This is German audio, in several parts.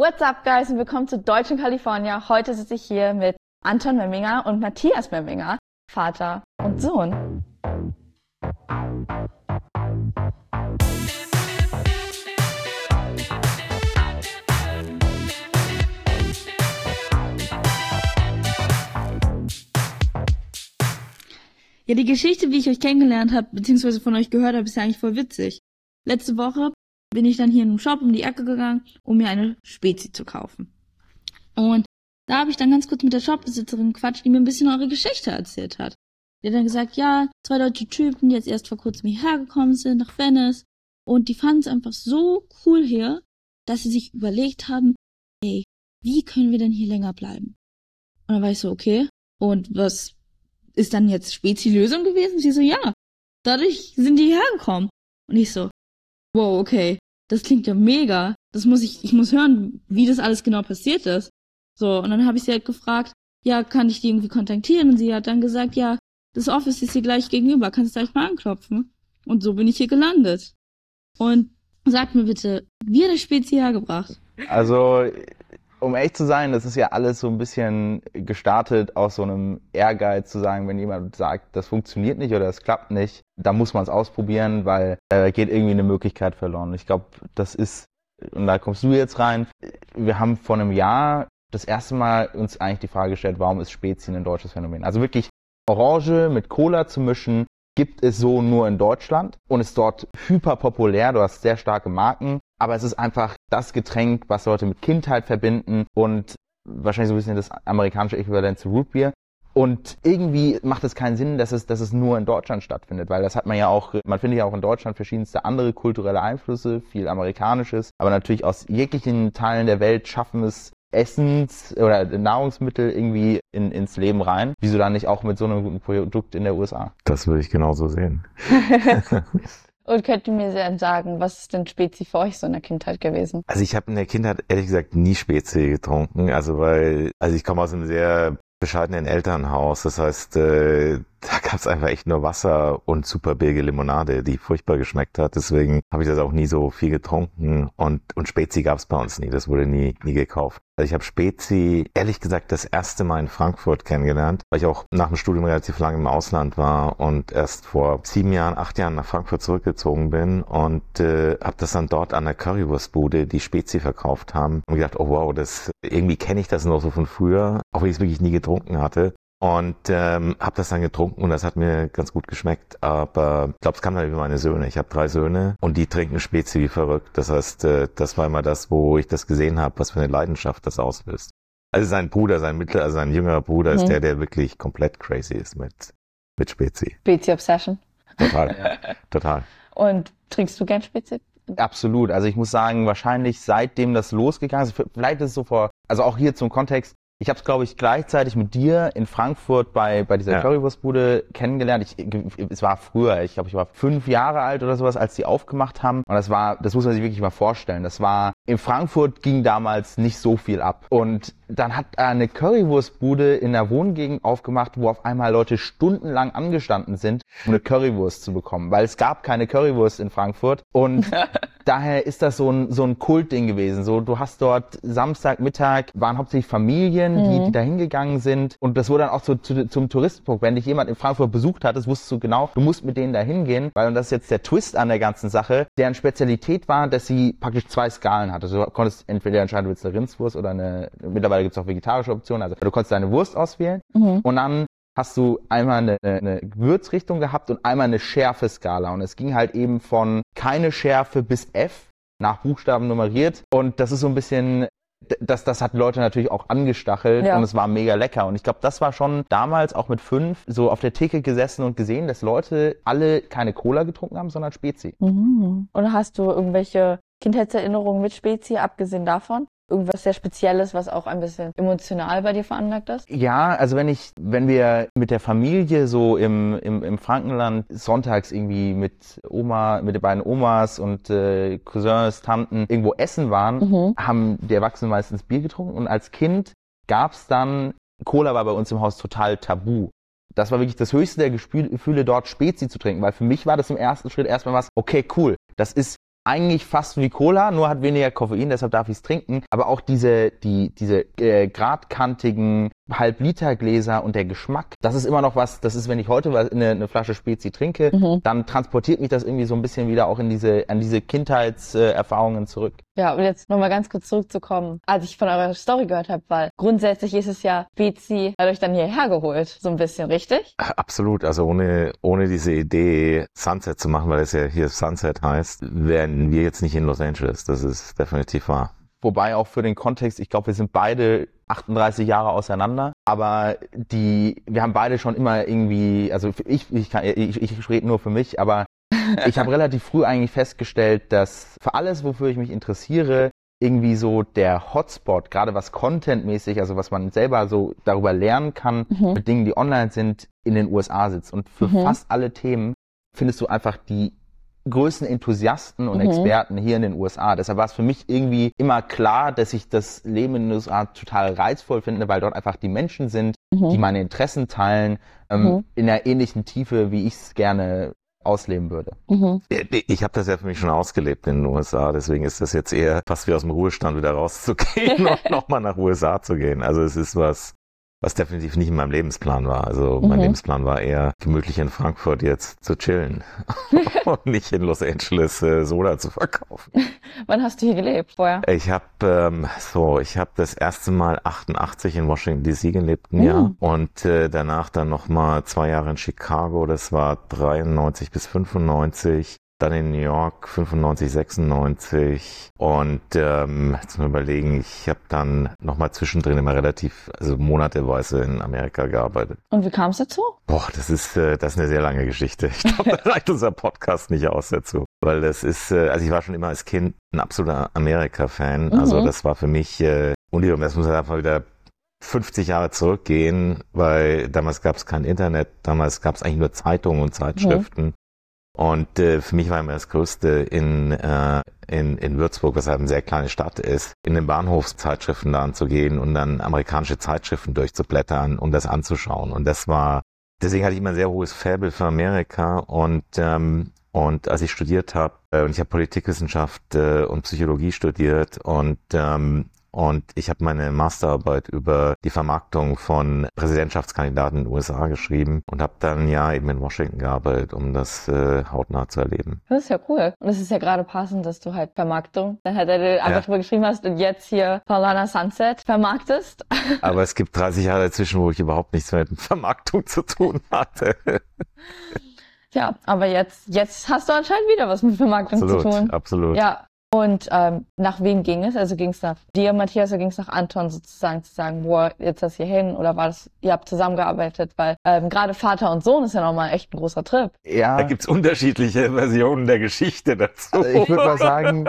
What's up, guys, und willkommen zu Deutsch in California. Heute sitze ich hier mit Anton Memminger und Matthias Memminger, Vater und Sohn. Ja, die Geschichte, wie ich euch kennengelernt habe, beziehungsweise von euch gehört habe, ist ja eigentlich voll witzig. Letzte Woche bin ich dann hier in einem Shop um die Ecke gegangen, um mir eine Spezi zu kaufen. Und da habe ich dann ganz kurz mit der Shopbesitzerin gequatscht, die mir ein bisschen eure Geschichte erzählt hat. Die hat dann gesagt, ja, zwei deutsche Typen, die jetzt erst vor kurzem hierher gekommen sind, nach Venice. Und die fanden es einfach so cool hier, dass sie sich überlegt haben, ey, wie können wir denn hier länger bleiben? Und dann war ich so, okay. Und was ist dann jetzt Spezi-Lösung gewesen? Sie so, ja. Dadurch sind die hergekommen. Und ich so, wow, okay. Das klingt ja mega. Das muss ich, ich muss hören, wie das alles genau passiert ist. So, und dann habe ich sie halt gefragt, ja, kann ich die irgendwie kontaktieren? Und sie hat dann gesagt, ja, das Office ist hier gleich gegenüber, kannst du gleich mal anklopfen. Und so bin ich hier gelandet. Und sag mir bitte, wie hat der Spezi hergebracht? Also um ehrlich zu sein, das ist ja alles so ein bisschen gestartet aus so einem Ehrgeiz zu sagen, wenn jemand sagt, das funktioniert nicht oder das klappt nicht, da muss man es ausprobieren, weil da geht irgendwie eine Möglichkeit verloren. Ich glaube, das ist, und da kommst du jetzt rein, wir haben vor einem Jahr das erste Mal uns eigentlich die Frage gestellt, warum ist Spezien ein deutsches Phänomen? Also wirklich Orange mit Cola zu mischen, gibt es so nur in Deutschland und ist dort hyper populär. Du hast sehr starke Marken, aber es ist einfach das Getränk, was Leute mit Kindheit verbinden und wahrscheinlich so ein bisschen das amerikanische Äquivalent zu Rootbeer. Und irgendwie macht es keinen Sinn, dass es, dass es nur in Deutschland stattfindet, weil das hat man ja auch, man findet ja auch in Deutschland verschiedenste andere kulturelle Einflüsse, viel amerikanisches, aber natürlich aus jeglichen Teilen der Welt schaffen es Essens- oder Nahrungsmittel irgendwie in, ins Leben rein. Wieso dann nicht auch mit so einem guten Produkt in der USA? Das würde ich genauso sehen. Und könnt ihr mir dann sagen, was ist denn Spezi für euch so in der Kindheit gewesen? Also ich habe in der Kindheit ehrlich gesagt nie Spezi getrunken, also weil, also ich komme aus einem sehr bescheidenen Elternhaus, das heißt, äh, da gab es einfach echt nur Wasser und super billige Limonade, die furchtbar geschmeckt hat. Deswegen habe ich das auch nie so viel getrunken und, und Spezi gab es bei uns nie. Das wurde nie, nie gekauft. Also ich habe Spezi ehrlich gesagt das erste Mal in Frankfurt kennengelernt, weil ich auch nach dem Studium relativ lange im Ausland war und erst vor sieben Jahren, acht Jahren nach Frankfurt zurückgezogen bin und äh, habe das dann dort an der Currywurstbude, die Spezi verkauft haben und gedacht, oh wow, das irgendwie kenne ich das noch so von früher, auch wenn ich es wirklich nie getrunken hatte und ähm, habe das dann getrunken und das hat mir ganz gut geschmeckt. Aber ich glaube, es kam dann über meine Söhne. Ich habe drei Söhne und die trinken Spezi wie verrückt. Das heißt, äh, das war immer das, wo ich das gesehen habe, was für eine Leidenschaft das auslöst. Also sein Bruder, sein mittler, also sein jüngerer Bruder mhm. ist der, der wirklich komplett crazy ist mit mit Spezi. Spezi Obsession. Total, total. Und trinkst du gern Spezi? Absolut. Also ich muss sagen, wahrscheinlich seitdem das losgegangen ist, vielleicht ist es so vor, also auch hier zum Kontext, ich habe es, glaube ich, gleichzeitig mit dir in Frankfurt bei, bei dieser ja. Currywurstbude kennengelernt. Ich, es war früher, ich glaube, ich war fünf Jahre alt oder sowas, als die aufgemacht haben. Und das war, das muss man sich wirklich mal vorstellen. Das war, in Frankfurt ging damals nicht so viel ab. Und dann hat eine Currywurstbude in der Wohngegend aufgemacht, wo auf einmal Leute stundenlang angestanden sind, um eine Currywurst zu bekommen. Weil es gab keine Currywurst in Frankfurt. Und daher ist das so ein, so ein Kultding gewesen. So, du hast dort Samstagmittag, waren hauptsächlich Familien, Familien, mhm. die, die da hingegangen sind. Und das wurde dann auch zu, zu, zum Touristenpunkt. Wenn dich jemand in Frankfurt besucht hat, das wusstest du genau, du musst mit denen da hingehen, weil und das ist jetzt der Twist an der ganzen Sache, deren Spezialität war, dass sie praktisch zwei Skalen hatte. Also du konntest entweder entscheiden, du willst eine Rindswurst oder eine, mittlerweile gibt es auch vegetarische Optionen, also du konntest deine Wurst auswählen mhm. und dann hast du einmal eine, eine Gewürzrichtung gehabt und einmal eine Schärfeskala. Und es ging halt eben von keine Schärfe bis F nach Buchstaben nummeriert. Und das ist so ein bisschen das, das hat Leute natürlich auch angestachelt ja. und es war mega lecker. Und ich glaube, das war schon damals auch mit fünf so auf der Theke gesessen und gesehen, dass Leute alle keine Cola getrunken haben, sondern Spezi. Mhm. Und hast du irgendwelche Kindheitserinnerungen mit Spezi, abgesehen davon? Irgendwas sehr Spezielles, was auch ein bisschen emotional bei dir veranlagt ist? Ja, also wenn ich, wenn wir mit der Familie so im, im, im Frankenland sonntags irgendwie mit Oma, mit den beiden Omas und äh, Cousins, Tanten irgendwo essen waren, mhm. haben die Erwachsenen meistens Bier getrunken und als Kind gab's dann, Cola war bei uns im Haus total tabu. Das war wirklich das höchste der Gefühle, dort Spezi zu trinken, weil für mich war das im ersten Schritt erstmal was, okay, cool, das ist eigentlich fast wie Cola, nur hat weniger Koffein, deshalb darf ich es trinken. Aber auch diese, die, diese äh, gradkantigen Halb-Liter-Gläser und der Geschmack, das ist immer noch was, das ist, wenn ich heute eine, eine Flasche Spezi trinke, mhm. dann transportiert mich das irgendwie so ein bisschen wieder auch in diese, an diese Kindheitserfahrungen äh, zurück. Ja, und jetzt nochmal ganz kurz zurückzukommen, als ich von eurer Story gehört habe, weil grundsätzlich ist es ja, Spezi hat euch dann hierher geholt, so ein bisschen, richtig? Absolut, also ohne, ohne diese Idee, Sunset zu machen, weil es ja hier Sunset heißt, wären wir jetzt nicht in Los Angeles, das ist definitiv wahr. Wobei auch für den Kontext, ich glaube, wir sind beide 38 Jahre auseinander, aber die, wir haben beide schon immer irgendwie, also ich, ich, kann, ich, ich rede nur für mich, aber ich habe relativ früh eigentlich festgestellt, dass für alles, wofür ich mich interessiere, irgendwie so der Hotspot, gerade was contentmäßig, also was man selber so darüber lernen kann, mhm. mit Dingen, die online sind, in den USA sitzt. Und für mhm. fast alle Themen findest du einfach die größten Enthusiasten und mhm. Experten hier in den USA. Deshalb war es für mich irgendwie immer klar, dass ich das Leben in den USA total reizvoll finde, weil dort einfach die Menschen sind, mhm. die meine Interessen teilen, ähm, mhm. in einer ähnlichen Tiefe, wie ich es gerne ausleben würde. Mhm. Ich habe das ja für mich schon ausgelebt in den USA, deswegen ist das jetzt eher fast wie aus dem Ruhestand wieder rauszugehen und nochmal nach USA zu gehen. Also es ist was, was definitiv nicht in meinem Lebensplan war. Also mhm. mein Lebensplan war eher gemütlich in Frankfurt jetzt zu chillen und nicht in Los Angeles äh, Soda zu verkaufen. Wann hast du hier gelebt vorher? Ich habe ähm, so, ich habe das erste Mal 88 in Washington DC gelebt ein mhm. Jahr und äh, danach dann noch mal zwei Jahre in Chicago. Das war 93 bis 95 dann in New York 95, 96 und ähm, jetzt mal überlegen, ich habe dann nochmal zwischendrin immer relativ, also monateweise in Amerika gearbeitet. Und wie kam es dazu? Boah, das ist, äh, das ist eine sehr lange Geschichte. Ich glaube, da reicht unser Podcast nicht aus dazu. Weil das ist, äh, also ich war schon immer als Kind ein absoluter Amerika-Fan. Mhm. Also das war für mich, äh, und das muss einfach wieder 50 Jahre zurückgehen, weil damals gab es kein Internet, damals gab es eigentlich nur Zeitungen und Zeitschriften. Mhm. Und äh, für mich war immer das Größte in, äh, in, in Würzburg, was halt eine sehr kleine Stadt ist, in den Bahnhofszeitschriftenladen zu gehen und dann amerikanische Zeitschriften durchzublättern und das anzuschauen. Und das war, deswegen hatte ich immer ein sehr hohes Faible für Amerika und ähm, und als ich studiert habe, äh, und ich habe Politikwissenschaft äh, und Psychologie studiert und ähm, und ich habe meine Masterarbeit über die Vermarktung von Präsidentschaftskandidaten in den USA geschrieben und habe dann ja eben in Washington gearbeitet, um das äh, hautnah zu erleben. Das ist ja cool. Und es ist ja gerade passend, dass du halt Vermarktung, dann halt einfach ja. drüber geschrieben hast und jetzt hier Paulana Sunset vermarktest. Aber es gibt 30 Jahre dazwischen, wo ich überhaupt nichts mehr mit Vermarktung zu tun hatte. Ja, aber jetzt, jetzt hast du anscheinend wieder was mit Vermarktung absolut, zu tun. Absolut. Ja, und ähm, nach wem ging es? Also ging es nach dir, Matthias, oder ging es nach Anton sozusagen zu sagen, boah, jetzt das hier hin? Oder war das, ihr habt zusammengearbeitet? Weil ähm, gerade Vater und Sohn ist ja nochmal echt ein großer Trip. Ja. Da gibt's unterschiedliche Versionen der Geschichte dazu. Also ich würde mal sagen,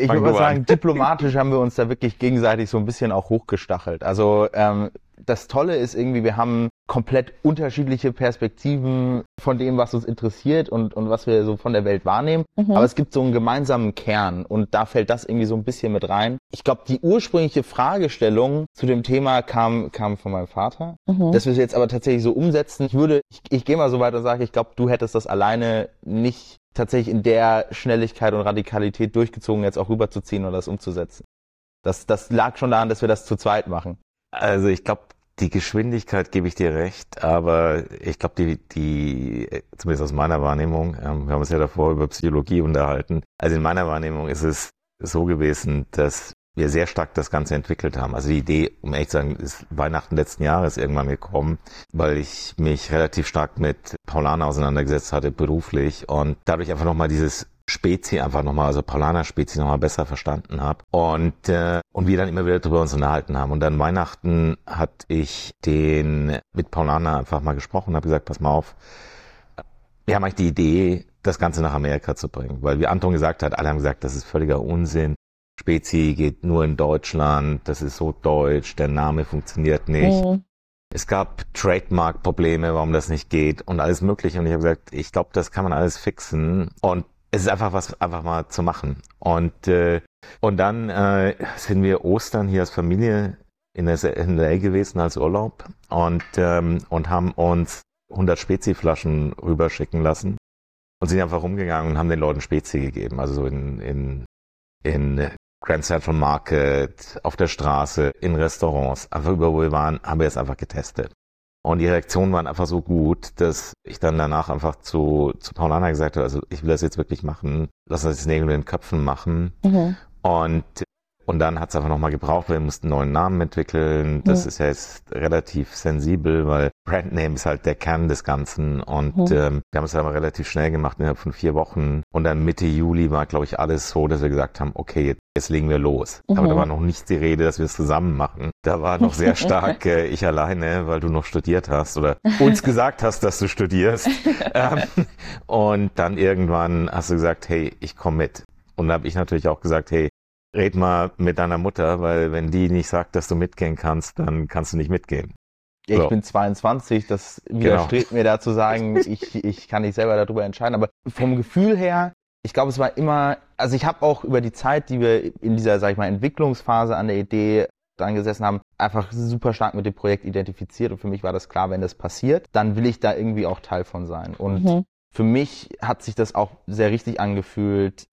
ich würde mal sagen, diplomatisch haben wir uns da wirklich gegenseitig so ein bisschen auch hochgestachelt. Also ähm, das Tolle ist irgendwie, wir haben komplett unterschiedliche Perspektiven von dem, was uns interessiert und, und was wir so von der Welt wahrnehmen. Mhm. Aber es gibt so einen gemeinsamen Kern und da fällt das irgendwie so ein bisschen mit rein. Ich glaube, die ursprüngliche Fragestellung zu dem Thema kam, kam von meinem Vater. Mhm. Dass wir es jetzt aber tatsächlich so umsetzen. Ich würde, ich, ich gehe mal so weit und sage, ich glaube, du hättest das alleine nicht tatsächlich in der Schnelligkeit und Radikalität durchgezogen, jetzt auch rüberzuziehen oder das umzusetzen. Das, das lag schon daran, dass wir das zu zweit machen. Also ich glaube, die Geschwindigkeit gebe ich dir recht, aber ich glaube, die, die, zumindest aus meiner Wahrnehmung, ähm, wir haben uns ja davor über Psychologie unterhalten. Also in meiner Wahrnehmung ist es so gewesen, dass wir sehr stark das Ganze entwickelt haben. Also die Idee, um ehrlich zu sagen, ist Weihnachten letzten Jahres irgendwann gekommen, weil ich mich relativ stark mit Paulana auseinandergesetzt hatte, beruflich und dadurch einfach nochmal dieses Spezi einfach nochmal, also Paulaner Spezi nochmal besser verstanden habe und äh, und wir dann immer wieder darüber uns unterhalten haben und dann Weihnachten hatte ich den mit Paulaner einfach mal gesprochen, habe gesagt, pass mal auf, wir haben eigentlich die Idee, das Ganze nach Amerika zu bringen, weil wie Anton gesagt hat, alle haben gesagt, das ist völliger Unsinn. Spezi geht nur in Deutschland, das ist so deutsch, der Name funktioniert nicht. Mhm. Es gab Trademark-Probleme, warum das nicht geht und alles mögliche. Und ich habe gesagt, ich glaube, das kann man alles fixen. Und es ist einfach was einfach mal zu machen. Und äh, und dann äh, sind wir Ostern hier als Familie in der LA gewesen als Urlaub und ähm, und haben uns 100 Speziflaschen rüberschicken lassen und sind einfach rumgegangen und haben den Leuten Spezi gegeben. Also so in, in, in Grand Central Market, auf der Straße, in Restaurants, einfach überall wo wir waren, haben wir es einfach getestet. Und die Reaktionen waren einfach so gut, dass ich dann danach einfach zu, zu Paulana gesagt habe, also ich will das jetzt wirklich machen, lass uns das Nägel mit den Köpfen machen. Mhm. Und und dann hat es einfach nochmal gebraucht, wir mussten einen neuen Namen entwickeln. Das Mhm. ist ja jetzt relativ sensibel, weil Brandname ist halt der Kern des Ganzen. Und Mhm. ähm, wir haben es aber relativ schnell gemacht, innerhalb von vier Wochen. Und dann Mitte Juli war, glaube ich, alles so, dass wir gesagt haben, okay, jetzt, jetzt legen wir los. Mhm. Aber da war noch nicht die Rede, dass wir es zusammen machen. Da war noch sehr stark äh, ich alleine, weil du noch studiert hast oder uns gesagt hast, dass du studierst. ähm, und dann irgendwann hast du gesagt, hey, ich komme mit. Und da habe ich natürlich auch gesagt, hey, red mal mit deiner Mutter, weil wenn die nicht sagt, dass du mitgehen kannst, dann kannst du nicht mitgehen. Ja, ich So. bin 22, das widerstrebt mir da zu sagen, ich, ich kann nicht selber darüber entscheiden. Aber vom Gefühl her, ich glaube, es war immer, also ich habe auch über die Zeit, die wir in dieser, sag ich mal, Entwicklungsphase an der Idee dran gesessen haben, einfach super stark mit dem Projekt identifiziert. Und für mich war das klar, wenn das passiert, dann will ich da irgendwie auch Teil von sein. Und Mhm. für mich hat sich das auch sehr richtig angefühlt.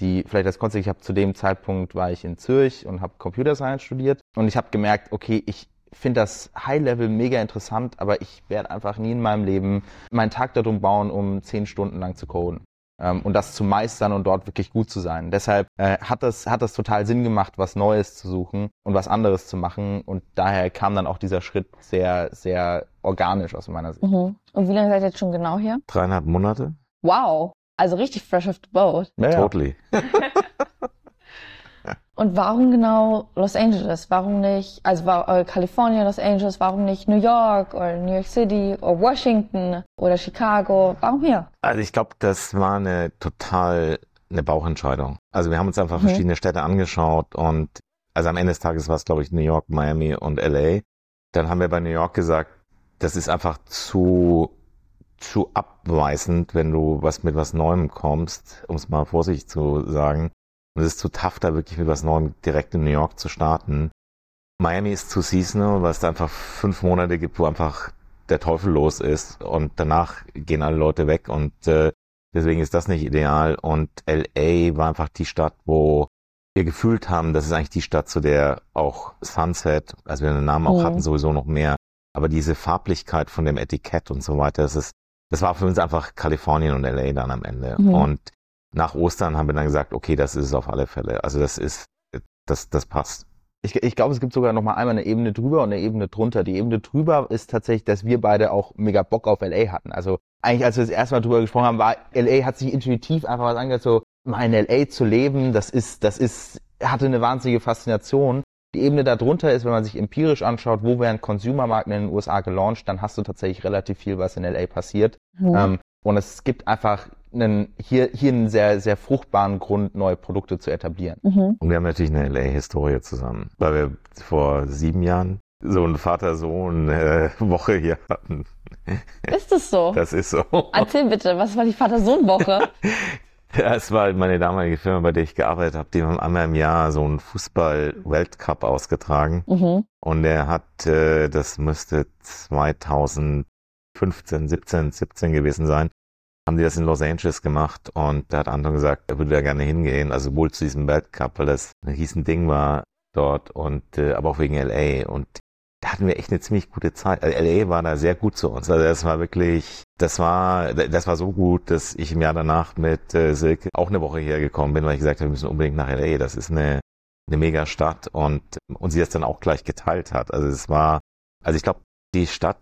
Die, vielleicht als Kontext, ich habe zu dem Zeitpunkt war ich in Zürich und habe Computer Science studiert und ich habe gemerkt, okay, ich finde das High Level mega interessant, aber ich werde einfach nie in meinem Leben meinen Tag darum bauen, um zehn Stunden lang zu coden. Ähm, und das zu meistern und dort wirklich gut zu sein. Deshalb äh, hat das hat das total Sinn gemacht, was Neues zu suchen und was anderes zu machen. Und daher kam dann auch dieser Schritt sehr sehr organisch aus meiner Sicht. Mhm. Und wie lange seid ihr jetzt schon genau hier? Dreieinhalb Monate? Wow. Also richtig fresh off the boat. Ja. Totally. Und warum genau Los Angeles? Warum nicht, also war, äh, Kalifornien, Los Angeles, warum nicht New York oder New York City oder Washington oder Chicago? Warum hier? Also ich glaube, das war eine total eine Bauchentscheidung. Also wir haben uns einfach Mhm. verschiedene Städte angeschaut und also am Ende des Tages war es, glaube ich, New York, Miami und LA. Dann haben wir bei New York gesagt, das ist einfach zu zu abweisend, wenn du was mit was Neuem kommst, um es mal vorsichtig zu sagen. Und es ist zu tough, da wirklich mit was Neuem direkt in New York zu starten. Miami ist zu seasonal, weil es da einfach fünf Monate gibt, wo einfach der Teufel los ist und danach gehen alle Leute weg und äh, deswegen ist das nicht ideal. Und LA war einfach die Stadt, wo wir gefühlt haben, das ist eigentlich die Stadt, zu der auch Sunset, also wir den Namen auch Mhm. hatten, sowieso noch mehr, aber diese Farblichkeit von dem Etikett und so weiter, das ist, das war für uns einfach Kalifornien und LA dann am Ende. Mhm. Und nach Ostern haben wir dann gesagt, okay, das ist es auf alle Fälle. Also das ist, das, das passt. Ich, ich glaube, es gibt sogar noch mal einmal eine Ebene drüber und eine Ebene drunter. Die Ebene drüber ist tatsächlich, dass wir beide auch mega Bock auf LA hatten. Also eigentlich, als wir das erste Mal drüber gesprochen haben, war LA hat sich intuitiv einfach was angehört, so mal in LA zu leben, das ist, das ist, hatte eine wahnsinnige Faszination. Die Ebene darunter ist, wenn man sich empirisch anschaut, wo werden Consumermarken in den USA gelauncht, dann hast du tatsächlich relativ viel, was in LA passiert. Mhm. Ähm, und es gibt einfach einen, hier, hier einen sehr, sehr fruchtbaren Grund, neue Produkte zu etablieren. Mhm. Und wir haben natürlich eine LA-Historie zusammen, weil wir vor sieben Jahren so eine Vater-Sohn-Woche hier hatten. Ist es so? Das ist so. Erzähl bitte, was war die Vater-Sohn-Woche? Ja, es war meine damalige Firma, bei der ich gearbeitet habe. Die haben einmal im Jahr so einen Fußball-Weltcup ausgetragen. mhm. Und er hat, äh, das müsste 2015, 17, 17 gewesen sein, haben die das in Los Angeles gemacht. Und da hat Anton gesagt, er würde da gerne hingehen. Also wohl zu diesem Weltcup, weil das ein Riesending war dort. Und äh, aber auch wegen LA. Und da hatten wir echt eine ziemlich gute Zeit. Also LA war da sehr gut zu uns. Also das war wirklich, das war, das war so gut, dass ich im Jahr danach mit äh, Silke auch eine Woche hergekommen bin, weil ich gesagt habe, wir müssen unbedingt nach LA. Das ist eine eine mega Stadt und und sie das dann auch gleich geteilt hat. Also es war, also ich glaube, die Stadt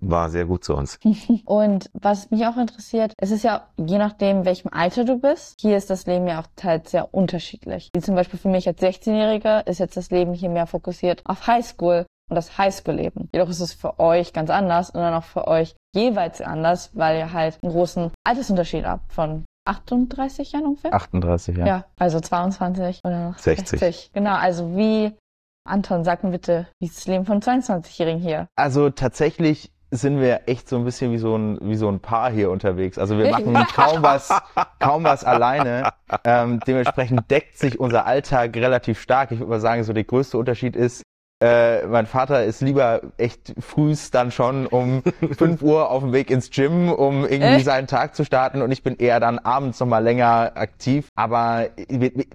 war sehr gut zu uns. Und was mich auch interessiert, es ist ja je nachdem, welchem Alter du bist, hier ist das Leben ja auch teils sehr unterschiedlich. Wie zum Beispiel für mich als 16-Jähriger ist jetzt das Leben hier mehr fokussiert auf Highschool und das Highschool-Leben. Jedoch ist es für euch ganz anders und dann auch für euch jeweils anders, weil ihr halt einen großen Altersunterschied habt von 38 Jahren ungefähr. 38, ja. Ja, also 22 oder noch 60. 60. Genau, also wie, Anton, sag mir bitte, wie ist das Leben von 22-Jährigen hier? Also tatsächlich sind wir echt so ein bisschen wie so ein, wie so ein Paar hier unterwegs. Also wir machen kaum was, kaum was alleine. Ähm, dementsprechend deckt sich unser Alltag relativ stark. Ich würde mal sagen, so der größte Unterschied ist, Äh, mein Vater ist lieber echt frühst dann schon um 5 Uhr auf dem Weg ins Gym, um irgendwie Echt? seinen Tag zu starten und ich bin eher dann abends nochmal länger aktiv. Aber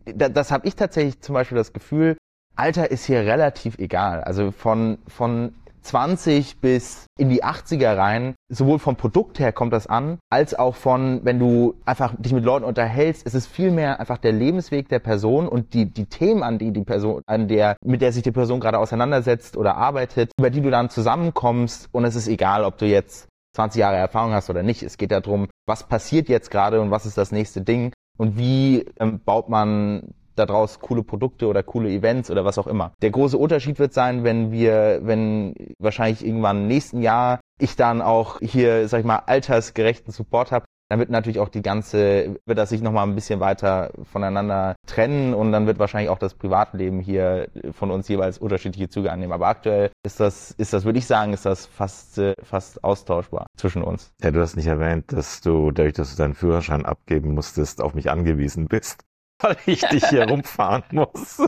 das habe ich tatsächlich zum Beispiel das Gefühl, Alter ist hier relativ egal. Also von, von 20 bis in die 80er rein, sowohl vom Produkt her kommt das an, als auch von, wenn du einfach dich mit Leuten unterhältst, ist es viel mehr einfach der Lebensweg der Person und die, die Themen, an die die Person, an der, mit der sich die Person gerade auseinandersetzt oder arbeitet, über die du dann zusammenkommst und es ist egal, ob du jetzt 20 Jahre Erfahrung hast oder nicht. Es geht darum, was passiert jetzt gerade und was ist das nächste Ding und wie ähm, baut man daraus coole Produkte oder coole Events oder was auch immer. Der große Unterschied wird sein, wenn wir, wenn wahrscheinlich irgendwann im nächsten Jahr ich dann auch hier, sag ich mal, altersgerechten Support habe, dann wird natürlich auch die ganze, wird das sich nochmal ein bisschen weiter voneinander trennen und dann wird wahrscheinlich auch das Privatleben hier von uns jeweils unterschiedliche Züge annehmen. Aber aktuell ist das, ist das, würde ich sagen, ist das fast, fast austauschbar zwischen uns. Ja, du hast nicht erwähnt, dass du, dadurch, dass du deinen Führerschein abgeben musstest, auf mich angewiesen bist weil ich dich hier rumfahren muss.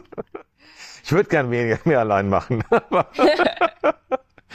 Ich würde gern weniger mehr allein machen.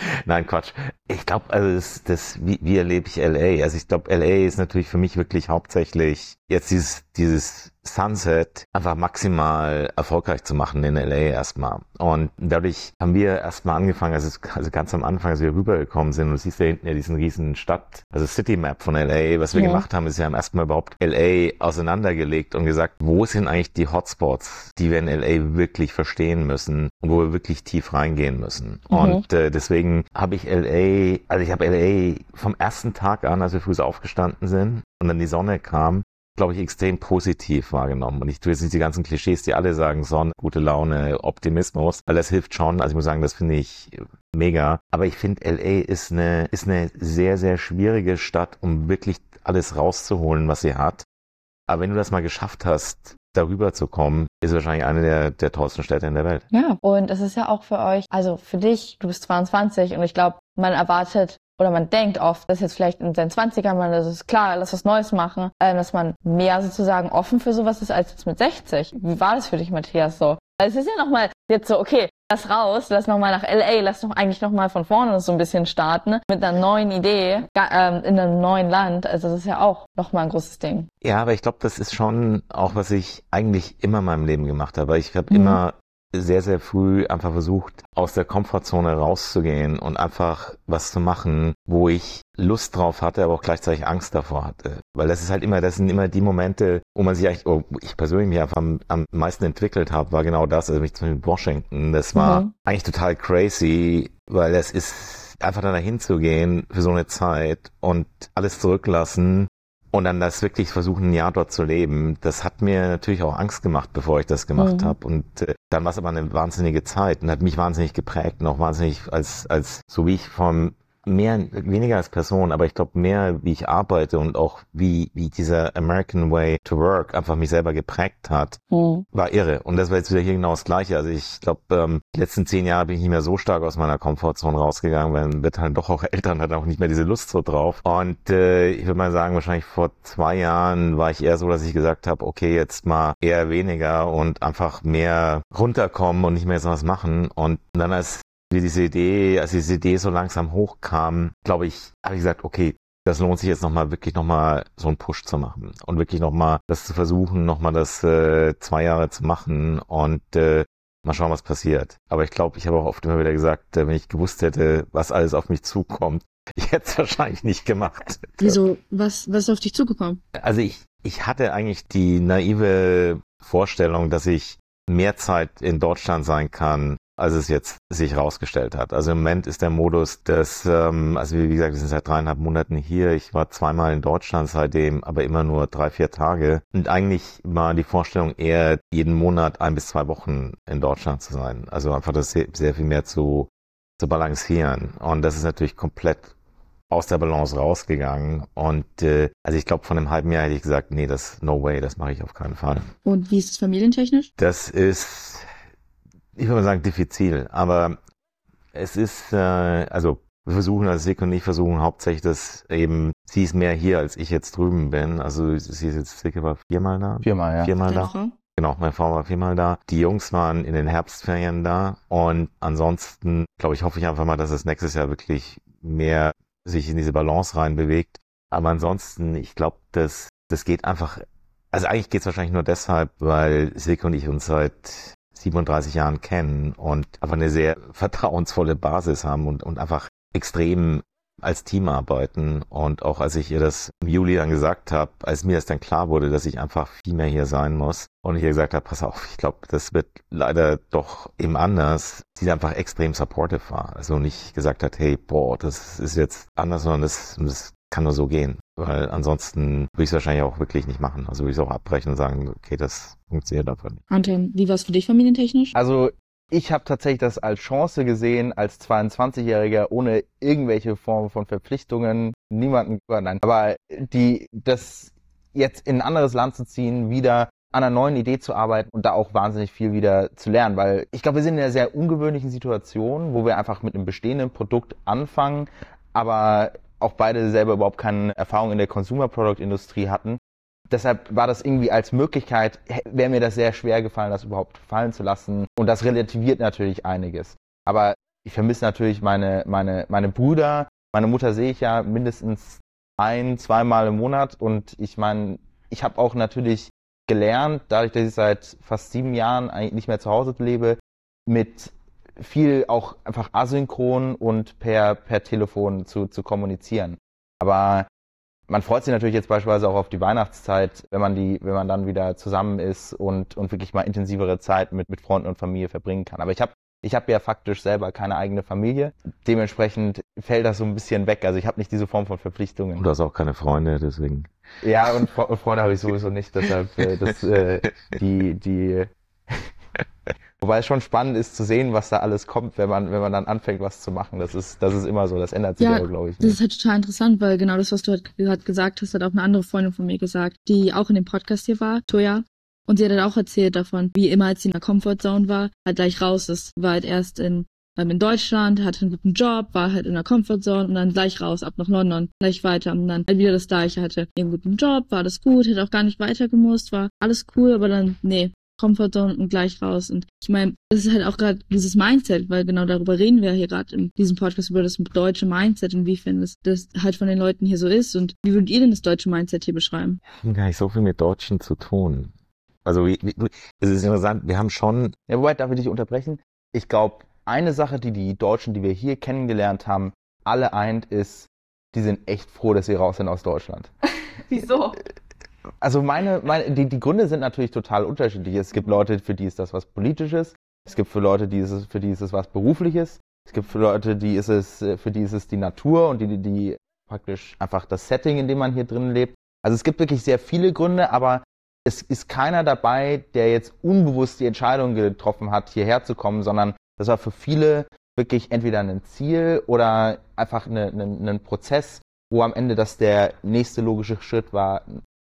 Nein, Quatsch. Ich glaube, also das, das wie, wie erlebe ich LA? Also ich glaube, LA ist natürlich für mich wirklich hauptsächlich jetzt dieses, dieses Sunset einfach maximal erfolgreich zu machen in LA erstmal. Und dadurch haben wir erstmal angefangen, also, also ganz am Anfang, als wir rübergekommen sind, und du siehst ja hinten ja diesen riesen Stadt, also City Map von LA, was wir Ja. gemacht haben, ist wir haben erstmal überhaupt LA auseinandergelegt und gesagt, wo sind eigentlich die Hotspots, die wir in LA wirklich verstehen müssen und wo wir wirklich tief reingehen müssen. Mhm. Und äh, deswegen habe ich LA, also ich habe LA vom ersten Tag an, als wir früh aufgestanden sind und dann die Sonne kam, glaube ich, extrem positiv wahrgenommen. Und ich tue jetzt nicht die ganzen Klischees, die alle sagen, Sonne, gute Laune, Optimismus, weil das hilft schon. Also ich muss sagen, das finde ich mega. Aber ich finde, LA ist eine, ist eine sehr, sehr schwierige Stadt, um wirklich alles rauszuholen, was sie hat. Aber wenn du das mal geschafft hast, darüber zu kommen, ist wahrscheinlich eine der, der tollsten Städte in der Welt. Ja, und es ist ja auch für euch, also für dich, du bist 22 und ich glaube, man erwartet oder man denkt oft, dass jetzt vielleicht in seinen 20ern man, das ist klar, lass was Neues machen, ähm, dass man mehr sozusagen offen für sowas ist als jetzt mit 60. Wie war das für dich, Matthias, so? Es ist ja nochmal jetzt so, okay, lass raus, lass nochmal nach LA, lass doch eigentlich nochmal von vorne so ein bisschen starten, mit einer neuen Idee, ähm, in einem neuen Land. Also das ist ja auch nochmal ein großes Ding. Ja, aber ich glaube, das ist schon auch, was ich eigentlich immer in meinem Leben gemacht habe. Ich habe Mhm. immer sehr, sehr früh einfach versucht, aus der Komfortzone rauszugehen und einfach was zu machen, wo ich Lust drauf hatte, aber auch gleichzeitig Angst davor hatte. Weil das ist halt immer, das sind immer die Momente, wo man sich eigentlich, oh, ich persönlich mich einfach am, am meisten entwickelt habe, war genau das, also mich zum Beispiel in Washington, das war Mhm. eigentlich total crazy, weil das ist einfach da dahin zu gehen für so eine Zeit und alles zurücklassen und dann das wirklich versuchen, ein Jahr dort zu leben, das hat mir natürlich auch Angst gemacht, bevor ich das gemacht Mhm. habe. Und äh, dann war es aber eine wahnsinnige Zeit und hat mich wahnsinnig geprägt und auch wahnsinnig als, als so wie ich vom mehr, weniger als Person, aber ich glaube mehr, wie ich arbeite und auch wie, wie dieser American Way to Work einfach mich selber geprägt hat, Hm. war irre. Und das war jetzt wieder hier genau das Gleiche. Also ich glaube, ähm, die letzten zehn Jahre bin ich nicht mehr so stark aus meiner Komfortzone rausgegangen, weil man wird halt doch auch älter und hat auch nicht mehr diese Lust so drauf. Und äh, ich würde mal sagen, wahrscheinlich vor zwei Jahren war ich eher so, dass ich gesagt habe, okay, jetzt mal eher weniger und einfach mehr runterkommen und nicht mehr so was machen. Und dann als wir diese Idee, als diese Idee so langsam hochkam, glaube ich, habe ich gesagt, okay, das lohnt sich jetzt nochmal wirklich nochmal so einen Push zu machen und wirklich nochmal das zu versuchen, nochmal das äh, zwei Jahre zu machen und äh, mal schauen, was passiert. Aber ich glaube, ich habe auch oft immer wieder gesagt, äh, wenn ich gewusst hätte, was alles auf mich zukommt, ich hätte es wahrscheinlich nicht gemacht. Wieso? Was, was ist auf dich zugekommen? Also ich, ich hatte eigentlich die naive Vorstellung, dass ich mehr Zeit in Deutschland sein kann, als es jetzt sich herausgestellt hat. Also im Moment ist der Modus, dass, ähm, also wie gesagt, wir sind seit dreieinhalb Monaten hier. Ich war zweimal in Deutschland seitdem, aber immer nur drei, vier Tage. Und eigentlich war die Vorstellung eher, jeden Monat ein bis zwei Wochen in Deutschland zu sein. Also einfach das sehr, sehr viel mehr zu, zu balancieren. Und das ist natürlich komplett aus der Balance rausgegangen. Und äh, also ich glaube, von einem halben Jahr hätte ich gesagt, nee, das no way, das mache ich auf keinen Fall. Und wie ist es familientechnisch? Das ist, ich würde mal sagen, diffizil, aber es ist, äh, also wir versuchen, also Sick und ich versuchen hauptsächlich, dass eben, sie ist mehr hier, als ich jetzt drüben bin. Also sie ist jetzt circa viermal da. Viermal, ja. Viermal da. Frau? Genau, meine Frau war viermal da. Die Jungs waren in den Herbstferien da. Und ansonsten, glaube ich, hoffe ich einfach mal, dass es nächstes Jahr wirklich mehr sich in diese Balance rein bewegt. Aber ansonsten, ich glaube, das, das geht einfach, also eigentlich geht es wahrscheinlich nur deshalb, weil Silke und ich uns seit 37 Jahren kennen und einfach eine sehr vertrauensvolle Basis haben und, und einfach extrem als Team arbeiten. Und auch als ich ihr das im Juli dann gesagt habe, als mir das dann klar wurde, dass ich einfach viel mehr hier sein muss und ich ihr gesagt habe, pass auf, ich glaube, das wird leider doch eben anders, sie einfach extrem supportive war. Also nicht gesagt hat, hey, boah, das ist jetzt anders, sondern das, das kann nur so gehen. Weil ansonsten würde ich es wahrscheinlich auch wirklich nicht machen. Also würde ich es auch abbrechen und sagen, okay, das funktioniert einfach nicht. Anton, wie war es für dich familientechnisch? Also ich habe tatsächlich das als Chance gesehen, als 22-Jähriger ohne irgendwelche Form von Verpflichtungen, niemanden, nein, aber die, das jetzt in ein anderes Land zu ziehen, wieder an einer neuen Idee zu arbeiten und da auch wahnsinnig viel wieder zu lernen, weil ich glaube, wir sind in einer sehr ungewöhnlichen Situation, wo wir einfach mit einem bestehenden Produkt anfangen, aber auch beide selber überhaupt keine Erfahrung in der Consumer Product Industrie hatten deshalb war das irgendwie als Möglichkeit, wäre mir das sehr schwer gefallen, das überhaupt fallen zu lassen. Und das relativiert natürlich einiges. Aber ich vermisse natürlich meine, meine, meine Brüder. Meine Mutter sehe ich ja mindestens ein, zweimal im Monat. Und ich meine, ich habe auch natürlich gelernt, dadurch, dass ich seit fast sieben Jahren eigentlich nicht mehr zu Hause lebe, mit viel auch einfach asynchron und per, per Telefon zu, zu kommunizieren. Aber man freut sich natürlich jetzt beispielsweise auch auf die Weihnachtszeit, wenn man die, wenn man dann wieder zusammen ist und, und wirklich mal intensivere Zeit mit, mit Freunden und Familie verbringen kann. Aber ich habe ich habe ja faktisch selber keine eigene Familie. Dementsprechend fällt das so ein bisschen weg. Also ich habe nicht diese Form von Verpflichtungen. Und du hast auch keine Freunde, deswegen. Ja, und, und Freunde habe ich sowieso nicht. Deshalb äh, das, äh, die, die Wobei es schon spannend ist zu sehen, was da alles kommt, wenn man, wenn man dann anfängt, was zu machen. Das ist, das ist immer so, das ändert sich ja, aber, glaube ich. Nicht. Das ist halt total interessant, weil genau das, was du halt gerade gesagt hast, hat auch eine andere Freundin von mir gesagt, die auch in dem Podcast hier war, Toya. Und sie hat halt auch erzählt davon, wie immer, als sie in der Comfortzone war, halt gleich raus ist. War halt erst in, ähm, in Deutschland, hatte einen guten Job, war halt in der Comfortzone und dann gleich raus, ab nach London, gleich weiter und dann halt wieder das gleiche, hatte einen guten Job, war das gut, hätte auch gar nicht weiter gemusst, war alles cool, aber dann, nee, Comfortzone und gleich raus. Und ich meine, das ist halt auch gerade dieses Mindset, weil genau darüber reden wir hier gerade in diesem Podcast über das deutsche Mindset und wie findest das halt von den Leuten hier so ist. Und wie würdet ihr denn das deutsche Mindset hier beschreiben? Gar nicht so viel mit Deutschen zu tun. Also wie, wie, es ist interessant, wir haben schon. Ja, wobei, darf ich dich unterbrechen? Ich glaube, eine Sache, die die Deutschen, die wir hier kennengelernt haben, alle eint, ist, die sind echt froh, dass sie raus sind aus Deutschland. Wieso? Also meine, meine die, die Gründe sind natürlich total unterschiedlich. Es gibt Leute, für die ist das was Politisches. Es gibt für Leute, die ist es, für die ist es was Berufliches. Es gibt für Leute, die ist es, für die ist es die Natur und die, die, die praktisch einfach das Setting, in dem man hier drin lebt. Also es gibt wirklich sehr viele Gründe, aber es ist keiner dabei, der jetzt unbewusst die Entscheidung getroffen hat, hierher zu kommen, sondern das war für viele wirklich entweder ein Ziel oder einfach ein Prozess, wo am Ende das der nächste logische Schritt war,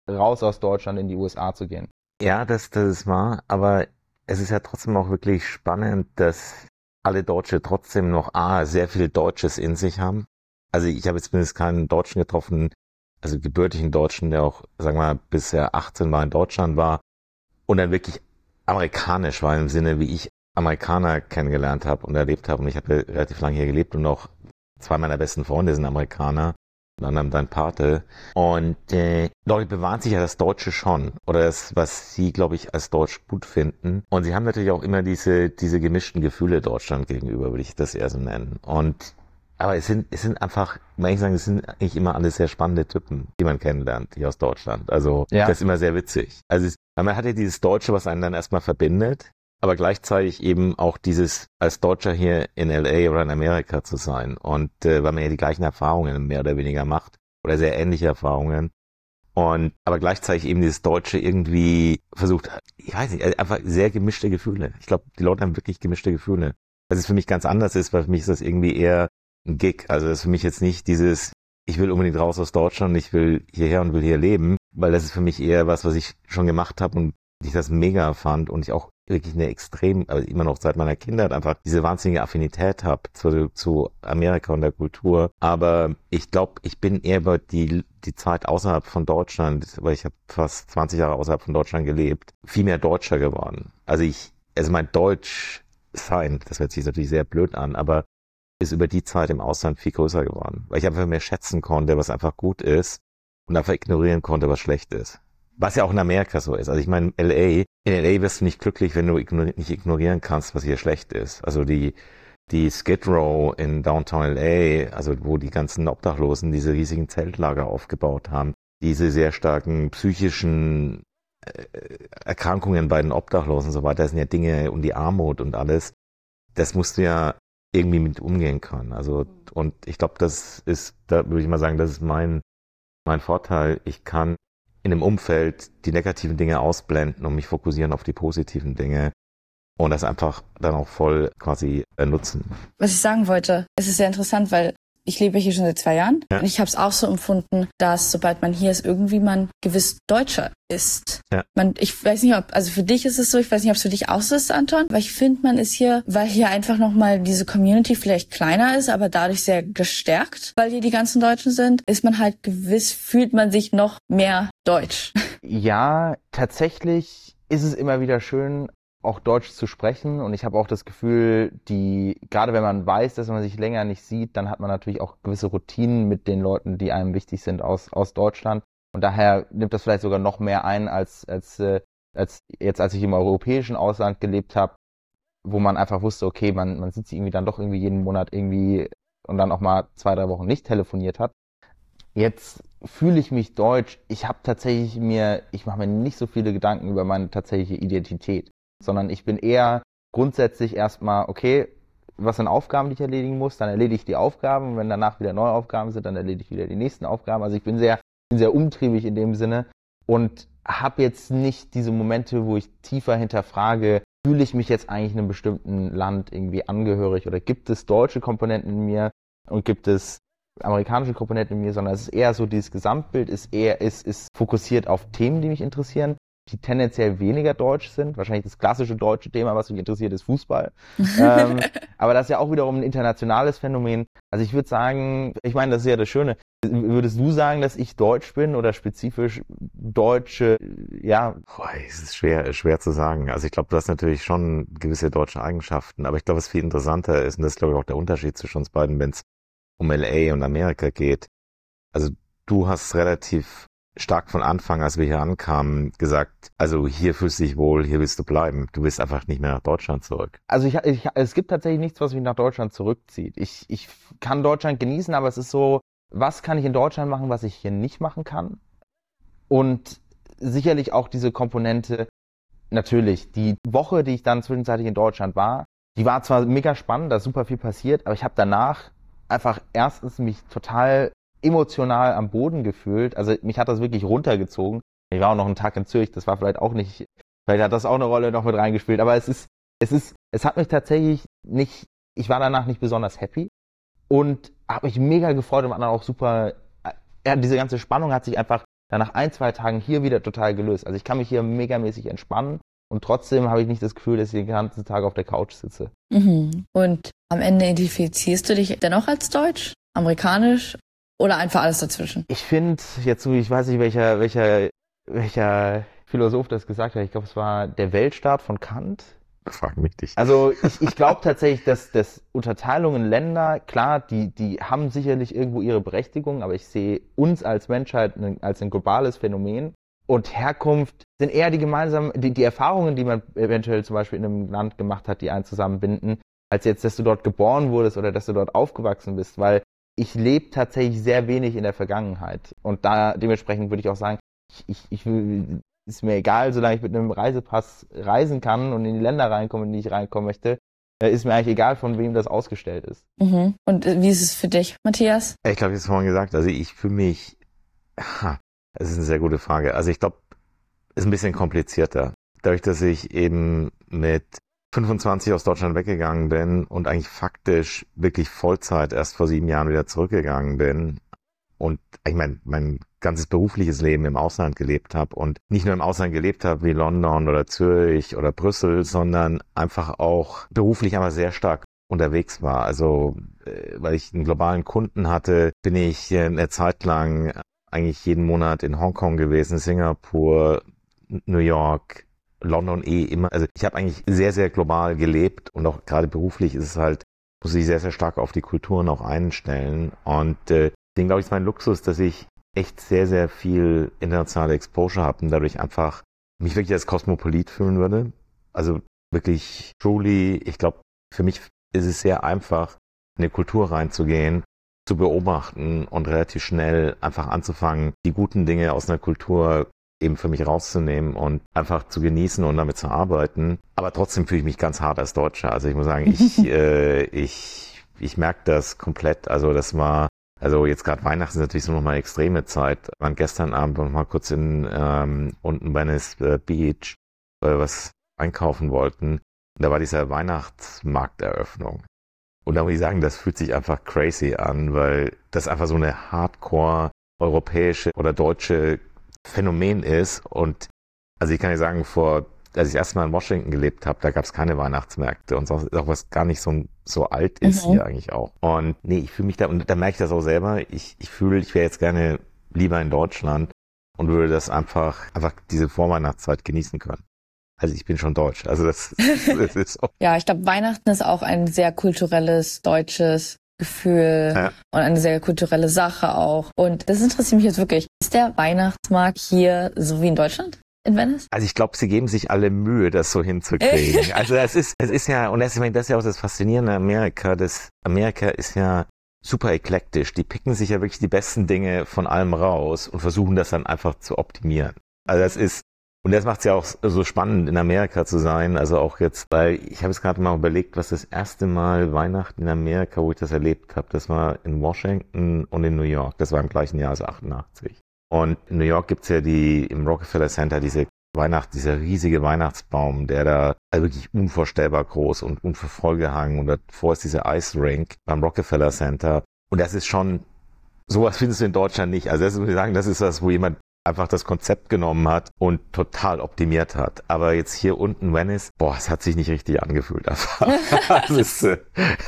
raus aus Deutschland in die USA zu gehen. Ja, das, das ist wahr, aber es ist ja trotzdem auch wirklich spannend, dass alle Deutsche trotzdem noch A, sehr viel Deutsches in sich haben. Also ich habe jetzt zumindest keinen Deutschen getroffen, also gebürtigen Deutschen, der auch, sagen wir mal, bis er 18 war in Deutschland war und dann wirklich amerikanisch war im Sinne, wie ich Amerikaner kennengelernt habe und erlebt habe. Und ich habe relativ lange hier gelebt und auch zwei meiner besten Freunde sind Amerikaner anderem dein Pate. Und äh, Leute bewahren sich ja das Deutsche schon oder das, was sie, glaube ich, als Deutsch gut finden. Und sie haben natürlich auch immer diese, diese gemischten Gefühle Deutschland gegenüber, würde ich das eher so nennen. Und aber es sind, es sind einfach, muss ich sagen, es sind eigentlich immer alle sehr spannende Typen, die man kennenlernt, hier aus Deutschland. Also ja. das ist immer sehr witzig. Also es, man hat ja dieses Deutsche, was einen dann erstmal verbindet aber gleichzeitig eben auch dieses als Deutscher hier in LA oder in Amerika zu sein und äh, weil man ja die gleichen Erfahrungen mehr oder weniger macht oder sehr ähnliche Erfahrungen und aber gleichzeitig eben dieses Deutsche irgendwie versucht, ich weiß nicht, einfach sehr gemischte Gefühle. Ich glaube, die Leute haben wirklich gemischte Gefühle. Was es für mich ganz anders ist, weil für mich ist das irgendwie eher ein Gig. Also das ist für mich jetzt nicht dieses, ich will unbedingt raus aus Deutschland, ich will hierher und will hier leben, weil das ist für mich eher was, was ich schon gemacht habe und ich das mega fand und ich auch wirklich eine extrem, also immer noch seit meiner Kindheit einfach diese wahnsinnige Affinität habe zu, zu Amerika und der Kultur. Aber ich glaube, ich bin eher über die, die Zeit außerhalb von Deutschland, weil ich habe fast 20 Jahre außerhalb von Deutschland gelebt, viel mehr Deutscher geworden. Also ich, also mein Deutsch sein, das hört sich natürlich sehr blöd an, aber ist über die Zeit im Ausland viel größer geworden, weil ich einfach mehr schätzen konnte, was einfach gut ist und einfach ignorieren konnte, was schlecht ist. Was ja auch in Amerika so ist. Also ich meine, LA, in LA wirst du nicht glücklich, wenn du ignor nicht ignorieren kannst, was hier schlecht ist. Also die, die Skid Row in Downtown LA, also wo die ganzen Obdachlosen diese riesigen Zeltlager aufgebaut haben, diese sehr starken psychischen äh, Erkrankungen bei den Obdachlosen und so weiter, das sind ja Dinge und die Armut und alles. Das musst du ja irgendwie mit umgehen können. Also, und ich glaube, das ist, da würde ich mal sagen, das ist mein, mein Vorteil. Ich kann in dem Umfeld die negativen Dinge ausblenden und mich fokussieren auf die positiven Dinge und das einfach dann auch voll quasi äh, nutzen. Was ich sagen wollte, es ist sehr interessant, weil ich lebe hier schon seit zwei Jahren ja. und ich habe es auch so empfunden, dass sobald man hier ist, irgendwie man gewiss Deutscher ist. Ja. Man, ich weiß nicht, ob, also für dich ist es so, ich weiß nicht, ob es für dich auch so ist, Anton, weil ich finde, man ist hier, weil hier einfach nochmal diese Community vielleicht kleiner ist, aber dadurch sehr gestärkt, weil hier die ganzen Deutschen sind, ist man halt gewiss, fühlt man sich noch mehr deutsch. Ja, tatsächlich ist es immer wieder schön, auch Deutsch zu sprechen und ich habe auch das Gefühl, die gerade wenn man weiß, dass man sich länger nicht sieht, dann hat man natürlich auch gewisse Routinen mit den Leuten, die einem wichtig sind aus aus Deutschland und daher nimmt das vielleicht sogar noch mehr ein als als äh, als jetzt als ich im europäischen Ausland gelebt habe, wo man einfach wusste, okay, man man sie irgendwie dann doch irgendwie jeden Monat irgendwie und dann auch mal zwei drei Wochen nicht telefoniert hat. Jetzt fühle ich mich deutsch. Ich habe tatsächlich mir, ich mache mir nicht so viele Gedanken über meine tatsächliche Identität sondern ich bin eher grundsätzlich erstmal, okay, was sind Aufgaben, die ich erledigen muss, dann erledige ich die Aufgaben. Und wenn danach wieder neue Aufgaben sind, dann erledige ich wieder die nächsten Aufgaben. Also ich bin sehr, bin sehr umtriebig in dem Sinne und habe jetzt nicht diese Momente, wo ich tiefer hinterfrage, fühle ich mich jetzt eigentlich einem bestimmten Land irgendwie angehörig oder gibt es deutsche Komponenten in mir und gibt es amerikanische Komponenten in mir, sondern es ist eher so, dieses Gesamtbild ist eher, ist, ist fokussiert auf Themen, die mich interessieren die tendenziell weniger deutsch sind. Wahrscheinlich das klassische deutsche Thema, was mich interessiert, ist Fußball. ähm, aber das ist ja auch wiederum ein internationales Phänomen. Also ich würde sagen, ich meine, das ist ja das Schöne. Würdest du sagen, dass ich deutsch bin oder spezifisch deutsche, ja? Boah, es ist schwer, schwer zu sagen. Also ich glaube, du hast natürlich schon gewisse deutsche Eigenschaften, aber ich glaube, was viel interessanter ist, und das ist, glaube ich, auch der Unterschied zwischen uns beiden, wenn es um LA und Amerika geht. Also du hast relativ stark von Anfang, als wir hier ankamen, gesagt, also hier fühlst du dich wohl, hier willst du bleiben. Du willst einfach nicht mehr nach Deutschland zurück. Also ich, ich, es gibt tatsächlich nichts, was mich nach Deutschland zurückzieht. Ich, ich kann Deutschland genießen, aber es ist so, was kann ich in Deutschland machen, was ich hier nicht machen kann? Und sicherlich auch diese Komponente, natürlich, die Woche, die ich dann zwischenzeitlich in Deutschland war, die war zwar mega spannend, da ist super viel passiert, aber ich habe danach einfach erstens mich total emotional am Boden gefühlt. Also mich hat das wirklich runtergezogen. Ich war auch noch einen Tag in Zürich, das war vielleicht auch nicht, vielleicht hat das auch eine Rolle noch mit reingespielt, aber es ist, es ist, es hat mich tatsächlich nicht, ich war danach nicht besonders happy und habe mich mega gefreut und anderen auch super, ja, diese ganze Spannung hat sich einfach dann nach ein, zwei Tagen hier wieder total gelöst. Also ich kann mich hier megamäßig entspannen und trotzdem habe ich nicht das Gefühl, dass ich den ganzen Tag auf der Couch sitze. Mhm. Und am Ende identifizierst du dich dennoch als Deutsch, amerikanisch oder einfach alles dazwischen? Ich finde, jetzt so, ich weiß nicht, welcher, welcher, welcher Philosoph das gesagt hat. Ich glaube, es war der Weltstaat von Kant. Frag mich dich. Also ich, ich glaube tatsächlich, dass, dass Unterteilungen Länder, klar, die, die haben sicherlich irgendwo ihre Berechtigung, aber ich sehe uns als Menschheit als ein globales Phänomen. Und Herkunft sind eher die gemeinsamen, die, die Erfahrungen, die man eventuell zum Beispiel in einem Land gemacht hat, die einen zusammenbinden, als jetzt, dass du dort geboren wurdest oder dass du dort aufgewachsen bist, weil ich lebe tatsächlich sehr wenig in der Vergangenheit. Und da dementsprechend würde ich auch sagen, ich, ich, ich will, ist mir egal, solange ich mit einem Reisepass reisen kann und in die Länder reinkomme, in die ich reinkommen möchte, äh, ist mir eigentlich egal, von wem das ausgestellt ist. Mhm. Und äh, wie ist es für dich, Matthias? Ich glaube, ich habe es vorhin gesagt, also ich für mich, ha, das ist eine sehr gute Frage. Also ich glaube, ist ein bisschen komplizierter. Dadurch, dass ich eben mit 25 aus Deutschland weggegangen bin und eigentlich faktisch wirklich Vollzeit erst vor sieben Jahren wieder zurückgegangen bin und ich meine, mein ganzes berufliches Leben im Ausland gelebt habe und nicht nur im Ausland gelebt habe wie London oder Zürich oder Brüssel, sondern einfach auch beruflich aber sehr stark unterwegs war. Also äh, weil ich einen globalen Kunden hatte, bin ich äh, eine Zeit lang eigentlich jeden Monat in Hongkong gewesen, Singapur, New York, London eh immer. Also ich habe eigentlich sehr, sehr global gelebt und auch gerade beruflich ist es halt, muss ich sehr, sehr stark auf die Kulturen auch einstellen. Und äh, den glaube ich ist mein Luxus, dass ich echt sehr, sehr viel internationale Exposure habe und dadurch einfach mich wirklich als Kosmopolit fühlen würde. Also wirklich truly, ich glaube, für mich ist es sehr einfach, in eine Kultur reinzugehen, zu beobachten und relativ schnell einfach anzufangen, die guten Dinge aus einer Kultur eben für mich rauszunehmen und einfach zu genießen und damit zu arbeiten. Aber trotzdem fühle ich mich ganz hart als Deutscher. Also ich muss sagen, ich, äh, ich, ich merke das komplett. Also das war, also jetzt gerade Weihnachten ist natürlich so nochmal extreme Zeit. Wir waren gestern Abend noch mal kurz in ähm, unten Venice äh, Beach, weil wir was einkaufen wollten. Und da war diese Weihnachtsmarkteröffnung. Und da muss ich sagen, das fühlt sich einfach crazy an, weil das einfach so eine hardcore europäische oder deutsche Phänomen ist. Und also ich kann ja sagen, vor, als ich erstmal in Washington gelebt habe, da gab es keine Weihnachtsmärkte und auch was gar nicht so, so alt ist mhm. hier eigentlich auch. Und nee, ich fühle mich da, und da merke ich das auch selber, ich, ich fühle, ich wäre jetzt gerne lieber in Deutschland und würde das einfach, einfach diese Vorweihnachtszeit genießen können. Also ich bin schon deutsch. Also das, das ist so. ja, ich glaube, Weihnachten ist auch ein sehr kulturelles deutsches Gefühl ja. und eine sehr kulturelle Sache auch. Und das interessiert mich jetzt wirklich. Ist der Weihnachtsmarkt hier so wie in Deutschland? In Venice? Also ich glaube, sie geben sich alle Mühe, das so hinzukriegen. also das ist, es ist ja, und das, meine, das ist ja auch das Faszinierende Amerika. Das Amerika ist ja super eklektisch. Die picken sich ja wirklich die besten Dinge von allem raus und versuchen das dann einfach zu optimieren. Also das ist, und das macht es ja auch so spannend, in Amerika zu sein. Also auch jetzt, weil ich habe es gerade mal überlegt, was das erste Mal Weihnachten in Amerika, wo ich das erlebt habe, das war in Washington und in New York. Das war im gleichen Jahr, also 88. Und in New York gibt's ja die im Rockefeller Center diese Weihnacht, dieser riesige Weihnachtsbaum, der da also wirklich unvorstellbar groß und unvervollgehangen und davor ist dieser Ice Rink beim Rockefeller Center. Und das ist schon, sowas findest du in Deutschland nicht. Also das muss ich sagen, das ist was, wo jemand einfach das Konzept genommen hat und total optimiert hat. Aber jetzt hier unten Venice, boah, es hat sich nicht richtig angefühlt. das, ist, äh,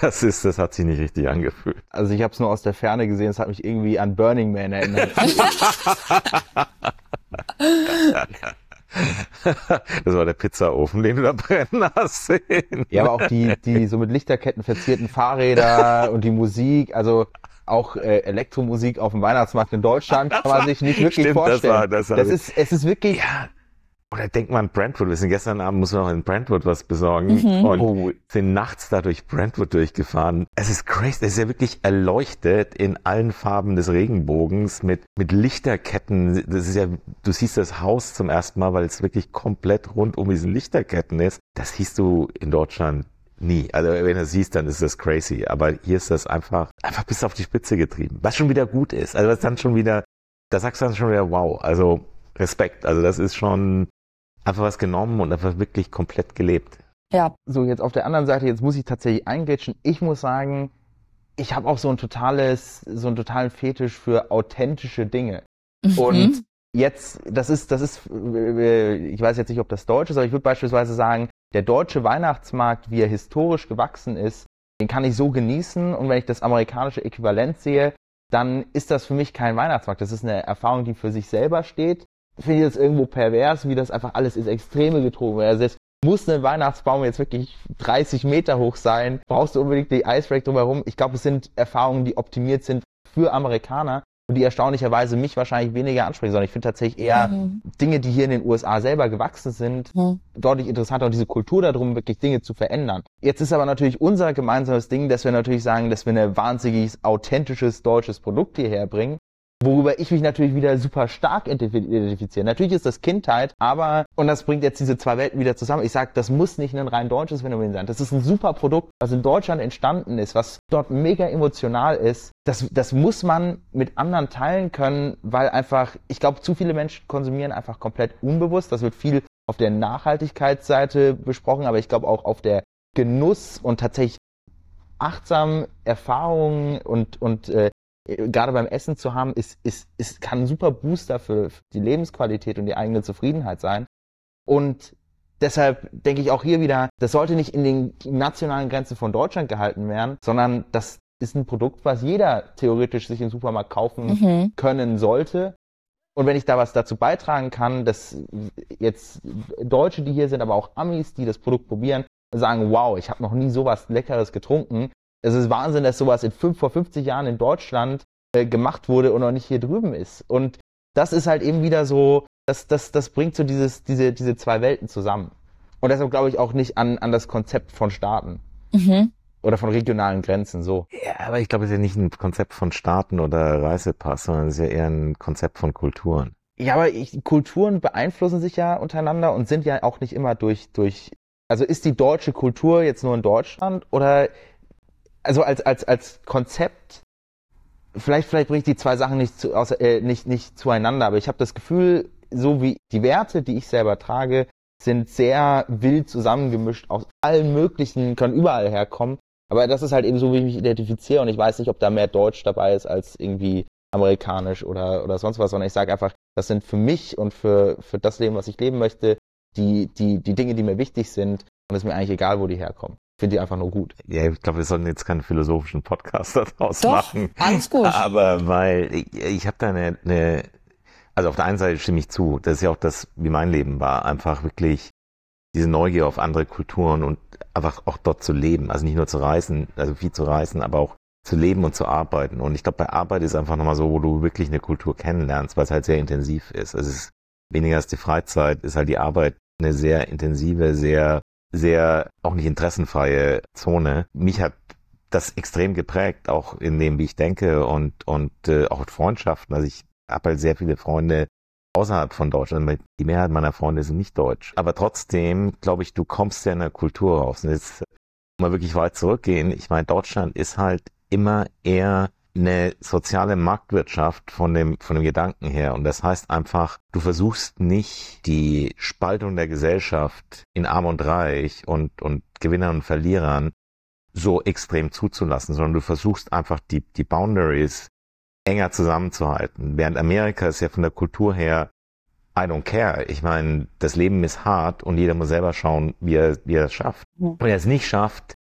das ist, das hat sich nicht richtig angefühlt. Also ich habe es nur aus der Ferne gesehen, es hat mich irgendwie an Burning Man erinnert. Das war der Pizzaofen, den du da brennen hast. Ja, aber auch die, die so mit Lichterketten verzierten Fahrräder und die Musik, also auch äh, Elektromusik auf dem Weihnachtsmarkt in Deutschland kann man sich nicht wirklich Stimmt, vorstellen. Das, war, das, war, das ist, es ist wirklich. Ja. Oder denkt man Brentwood. Wir sind gestern Abend, muss man noch in Brentwood was besorgen mhm. und oh. sind nachts da durch Brentwood durchgefahren. Es ist crazy. Es ist ja wirklich erleuchtet in allen Farben des Regenbogens mit, mit Lichterketten. Das ist ja, du siehst das Haus zum ersten Mal, weil es wirklich komplett rund um diesen Lichterketten ist. Das siehst du in Deutschland Nie. Also wenn du siehst, dann ist das crazy. Aber hier ist das einfach, einfach bis auf die Spitze getrieben. Was schon wieder gut ist. Also was dann schon wieder, da sagst du dann schon wieder, wow. Also Respekt. Also das ist schon einfach was genommen und einfach wirklich komplett gelebt. Ja. So, jetzt auf der anderen Seite, jetzt muss ich tatsächlich eingrätschen. Ich muss sagen, ich habe auch so ein totales, so einen totalen Fetisch für authentische Dinge. Mhm. Und jetzt, das ist, das ist, äh, ich weiß jetzt nicht, ob das Deutsch ist, aber ich würde beispielsweise sagen, der deutsche Weihnachtsmarkt, wie er historisch gewachsen ist, den kann ich so genießen und wenn ich das amerikanische Äquivalent sehe, dann ist das für mich kein Weihnachtsmarkt. Das ist eine Erfahrung, die für sich selber steht. Finde ich das irgendwo pervers, wie das einfach alles ins Extreme getrogen wird. Also muss ein Weihnachtsbaum jetzt wirklich 30 Meter hoch sein? Brauchst du unbedingt die Icebreak drumherum? Ich glaube, es sind Erfahrungen, die optimiert sind für Amerikaner die erstaunlicherweise mich wahrscheinlich weniger ansprechen, sondern ich finde tatsächlich eher mhm. Dinge, die hier in den USA selber gewachsen sind, mhm. deutlich interessanter und diese Kultur darum, wirklich Dinge zu verändern. Jetzt ist aber natürlich unser gemeinsames Ding, dass wir natürlich sagen, dass wir ein wahnsinnig authentisches deutsches Produkt hierher bringen worüber ich mich natürlich wieder super stark identifiziere. Natürlich ist das Kindheit, aber, und das bringt jetzt diese zwei Welten wieder zusammen. Ich sage, das muss nicht ein rein deutsches Phänomen sein. Das ist ein super Produkt, was in Deutschland entstanden ist, was dort mega emotional ist. Das, das muss man mit anderen teilen können, weil einfach, ich glaube, zu viele Menschen konsumieren einfach komplett unbewusst. Das wird viel auf der Nachhaltigkeitsseite besprochen, aber ich glaube auch auf der Genuss und tatsächlich achtsam Erfahrungen und, und äh, gerade beim Essen zu haben, ist, ist, ist, kann ein super Booster für die Lebensqualität und die eigene Zufriedenheit sein. Und deshalb denke ich auch hier wieder, das sollte nicht in den nationalen Grenzen von Deutschland gehalten werden, sondern das ist ein Produkt, was jeder theoretisch sich im Supermarkt kaufen Mhm. können sollte. Und wenn ich da was dazu beitragen kann, dass jetzt Deutsche, die hier sind, aber auch Amis, die das Produkt probieren, sagen, wow, ich habe noch nie sowas Leckeres getrunken. Es ist Wahnsinn, dass sowas in fünf, vor 50 Jahren in Deutschland äh, gemacht wurde und noch nicht hier drüben ist. Und das ist halt eben wieder so, das, das, das bringt so dieses, diese, diese zwei Welten zusammen. Und deshalb glaube ich auch nicht an, an das Konzept von Staaten Mhm. oder von regionalen Grenzen so. Ja, aber ich glaube, es ist ja nicht ein Konzept von Staaten oder Reisepass, sondern es ist ja eher ein Konzept von Kulturen. Ja, aber ich, Kulturen beeinflussen sich ja untereinander und sind ja auch nicht immer durch, durch, also ist die deutsche Kultur jetzt nur in Deutschland oder, also als, als, als Konzept, vielleicht, vielleicht bringe ich die zwei Sachen nicht, zu, außer, äh, nicht, nicht zueinander, aber ich habe das Gefühl, so wie die Werte, die ich selber trage, sind sehr wild zusammengemischt aus allen möglichen, können überall herkommen. Aber das ist halt eben so, wie ich mich identifiziere und ich weiß nicht, ob da mehr Deutsch dabei ist als irgendwie amerikanisch oder, oder sonst was, sondern ich sage einfach, das sind für mich und für, für das Leben, was ich leben möchte, die, die, die Dinge, die mir wichtig sind und es ist mir eigentlich egal, wo die herkommen. Ich finde die einfach nur gut. Ja, ich glaube, wir sollten jetzt keinen philosophischen Podcast daraus Doch, machen. alles gut. Aber weil ich, ich habe da eine, eine, also auf der einen Seite stimme ich zu, das ist ja auch das, wie mein Leben war, einfach wirklich diese Neugier auf andere Kulturen und einfach auch dort zu leben. Also nicht nur zu reisen, also viel zu reisen, aber auch zu leben und zu arbeiten. Und ich glaube, bei Arbeit ist einfach nochmal so, wo du wirklich eine Kultur kennenlernst, weil es halt sehr intensiv ist. Also es ist weniger als die Freizeit, ist halt die Arbeit eine sehr intensive, sehr, sehr auch nicht interessenfreie Zone. Mich hat das extrem geprägt, auch in dem, wie ich denke und, und äh, auch Freundschaften. Also ich habe halt sehr viele Freunde außerhalb von Deutschland. Die Mehrheit meiner Freunde sind nicht deutsch. Aber trotzdem, glaube ich, du kommst ja in der Kultur raus. Und jetzt mal wirklich weit zurückgehen. Ich meine, Deutschland ist halt immer eher eine soziale Marktwirtschaft von dem, von dem Gedanken her. Und das heißt einfach, du versuchst nicht die Spaltung der Gesellschaft in Arm und Reich und, und Gewinnern und Verlierern so extrem zuzulassen, sondern du versuchst einfach die, die Boundaries enger zusammenzuhalten. Während Amerika ist ja von der Kultur her I don't care. Ich meine, das Leben ist hart und jeder muss selber schauen, wie er, wie er es schafft. Mhm. Wenn er es nicht schafft,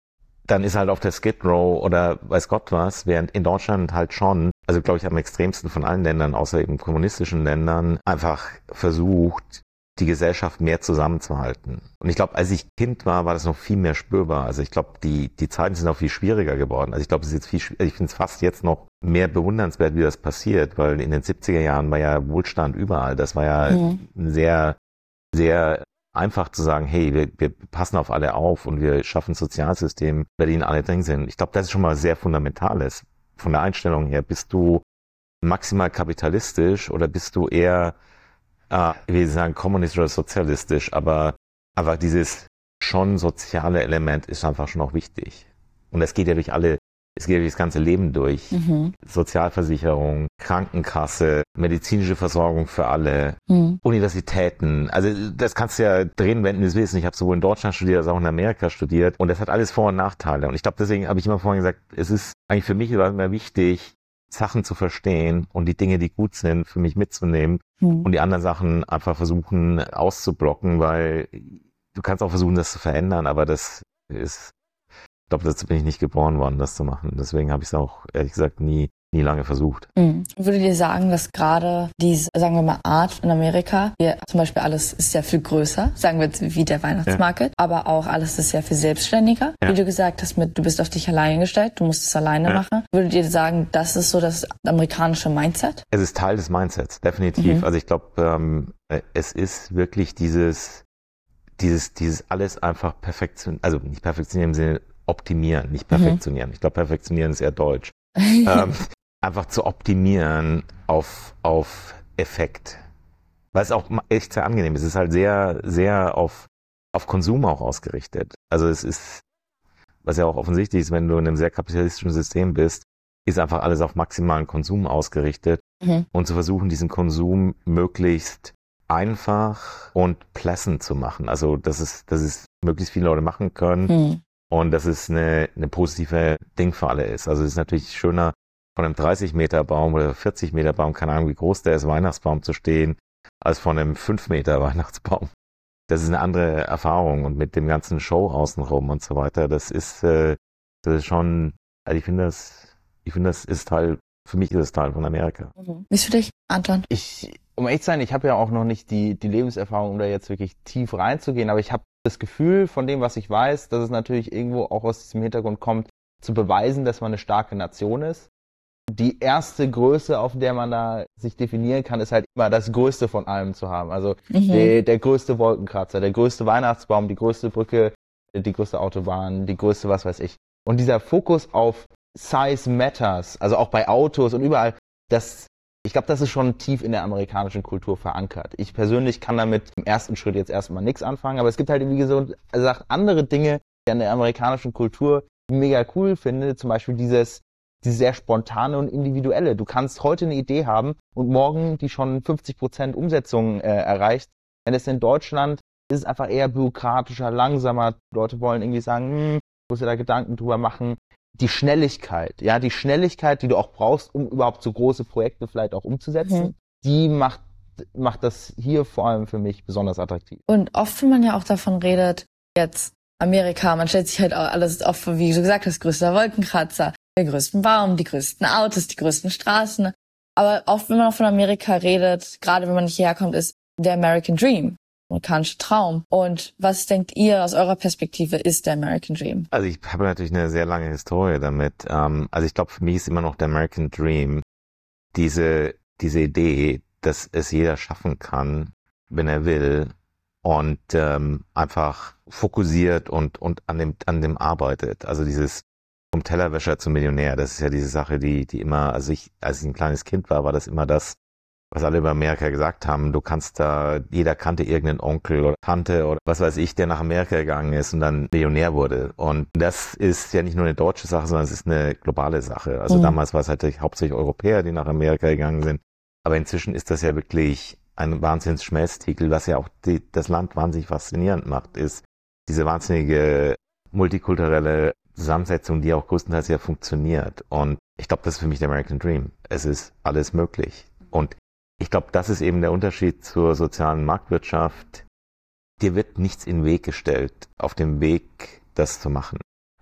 dann ist halt auf der Skid Row oder weiß Gott was, während in Deutschland halt schon, also glaube ich am extremsten von allen Ländern, außer eben kommunistischen Ländern, einfach versucht, die Gesellschaft mehr zusammenzuhalten. Und ich glaube, als ich Kind war, war das noch viel mehr spürbar. Also ich glaube, die, die Zeiten sind auch viel schwieriger geworden. Also ich glaube, es ist jetzt viel, ich finde es fast jetzt noch mehr bewundernswert, wie das passiert, weil in den 70er Jahren war ja Wohlstand überall. Das war ja Mhm. sehr, sehr einfach zu sagen, hey, wir, wir passen auf alle auf und wir schaffen ein Sozialsystem, bei dem alle drin sind. Ich glaube, das ist schon mal sehr fundamentales. Von der Einstellung her, bist du maximal kapitalistisch oder bist du eher, äh, will nicht sagen kommunistisch oder sozialistisch, aber einfach dieses schon soziale Element ist einfach schon auch wichtig. Und es geht ja durch alle, es geht durch das ganze Leben durch. Mhm. Sozialversicherung, Krankenkasse, medizinische Versorgung für alle, Mhm. Universitäten. Also das kannst du ja drehen, du es willst. Ich habe sowohl in Deutschland studiert als auch in Amerika studiert und das hat alles Vor- und Nachteile. Und ich glaube, deswegen habe ich immer vorhin gesagt, es ist eigentlich für mich immer wichtig, Sachen zu verstehen und die Dinge, die gut sind, für mich mitzunehmen Mhm. und die anderen Sachen einfach versuchen auszublocken, weil du kannst auch versuchen, das zu verändern, aber das ist, ich glaube, dazu bin ich nicht geboren worden, das zu machen. Deswegen habe ich es auch, ehrlich gesagt, nie, nie lange versucht. Mhm. Würdet ihr sagen, dass gerade diese, sagen wir mal, Art in Amerika, wir, zum Beispiel alles ist ja viel größer, sagen wir jetzt wie der Weihnachtsmarkt, aber auch alles ist ja viel selbstständiger. Ja. Wie du gesagt hast, mit, du bist auf dich alleine gestellt, du musst es alleine Ja. machen. Würdet ihr sagen, das ist so das amerikanische Mindset? Es ist Teil des Mindsets, definitiv. Mhm. Also ich glaube, ähm, äh, es ist wirklich dieses, dieses, dieses alles einfach perfektionieren, also nicht perfektionieren im Sinne optimieren, nicht Mhm. perfektionieren. Ich glaube, perfektionieren ist eher deutsch. ähm, einfach zu optimieren auf, auf Effekt. Weil es auch echt sehr angenehm ist. Es ist halt sehr, sehr auf, auf Konsum auch ausgerichtet. Also es ist, was ja auch offensichtlich ist, wenn du in einem sehr kapitalistischen System bist, ist einfach alles auf maximalen Konsum ausgerichtet Mhm. und zu versuchen, diesen Konsum möglichst einfach und pleasant zu machen. Also, dass es, dass es möglichst viele Leute machen können Mhm. Und dass es eine, eine positive Ding für alle ist. Also, es ist natürlich schöner, von einem 30 Meter Baum oder 40 Meter Baum, keine Ahnung, wie groß der ist, Weihnachtsbaum zu stehen, als von einem 5 Meter Weihnachtsbaum. Das ist eine andere Erfahrung und mit dem ganzen Show außenrum und so weiter, das ist, äh, das ist schon, also ich finde das, ich finde das ist Teil, für mich ist es Teil von Amerika. Mhm. Wie ist für dich, Anton? Ich, um ehrlich zu sein, ich habe ja auch noch nicht die, die Lebenserfahrung, um da jetzt wirklich tief reinzugehen, aber ich habe das Gefühl von dem, was ich weiß, dass es natürlich irgendwo auch aus diesem Hintergrund kommt, zu beweisen, dass man eine starke Nation ist die erste Größe, auf der man da sich definieren kann, ist halt immer das Größte von allem zu haben. Also mhm. der, der größte Wolkenkratzer, der größte Weihnachtsbaum, die größte Brücke, die größte Autobahn, die größte was weiß ich. Und dieser Fokus auf Size Matters, also auch bei Autos und überall, das, ich glaube, das ist schon tief in der amerikanischen Kultur verankert. Ich persönlich kann damit im ersten Schritt jetzt erstmal nichts anfangen, aber es gibt halt, wie gesagt, andere Dinge die an der amerikanischen Kultur mega cool finde, zum Beispiel dieses, die sehr spontane und individuelle. Du kannst heute eine Idee haben und morgen die schon 50 Prozent Umsetzung äh, erreicht. Wenn es in Deutschland ist es einfach eher bürokratischer, langsamer. Leute wollen irgendwie sagen, hm, muss ja da Gedanken drüber machen. Die Schnelligkeit, ja, die Schnelligkeit, die du auch brauchst, um überhaupt so große Projekte vielleicht auch umzusetzen, mhm. die macht macht das hier vor allem für mich besonders attraktiv. Und oft, wenn man ja auch davon redet, jetzt Amerika, man stellt sich halt auch alles oft vor, wie du gesagt hast, größter Wolkenkratzer, den größten Baum, die größten Autos, die größten Straßen. Aber oft, wenn man auch von Amerika redet, gerade wenn man nicht hierher kommt, ist der American Dream, amerikanische Traum. Und was denkt ihr aus eurer Perspektive ist der American Dream? Also ich habe natürlich eine sehr lange Historie damit. Ähm, also ich glaube, für mich ist immer noch der American Dream diese, diese Idee, dass es jeder schaffen kann, wenn er will und ähm, einfach fokussiert und, und an, dem, an dem arbeitet. Also dieses vom Tellerwäscher zum Millionär, das ist ja diese Sache, die, die immer, also ich, als ich ein kleines Kind war, war das immer das, was alle über Amerika gesagt haben. Du kannst da, jeder kannte irgendeinen Onkel oder Tante oder was weiß ich, der nach Amerika gegangen ist und dann Millionär wurde. Und das ist ja nicht nur eine deutsche Sache, sondern es ist eine globale Sache. Also mhm. damals war es halt hauptsächlich Europäer, die nach Amerika gegangen sind. Aber inzwischen ist das ja wirklich ein wahnsinns Schmelztiegel, was ja auch die, das Land wahnsinnig faszinierend macht, ist diese wahnsinnige multikulturelle Zusammensetzung, die auch größtenteils ja funktioniert. Und ich glaube, das ist für mich der American Dream. Es ist alles möglich. Und ich glaube, das ist eben der Unterschied zur sozialen Marktwirtschaft. Dir wird nichts in den Weg gestellt, auf dem Weg, das zu machen.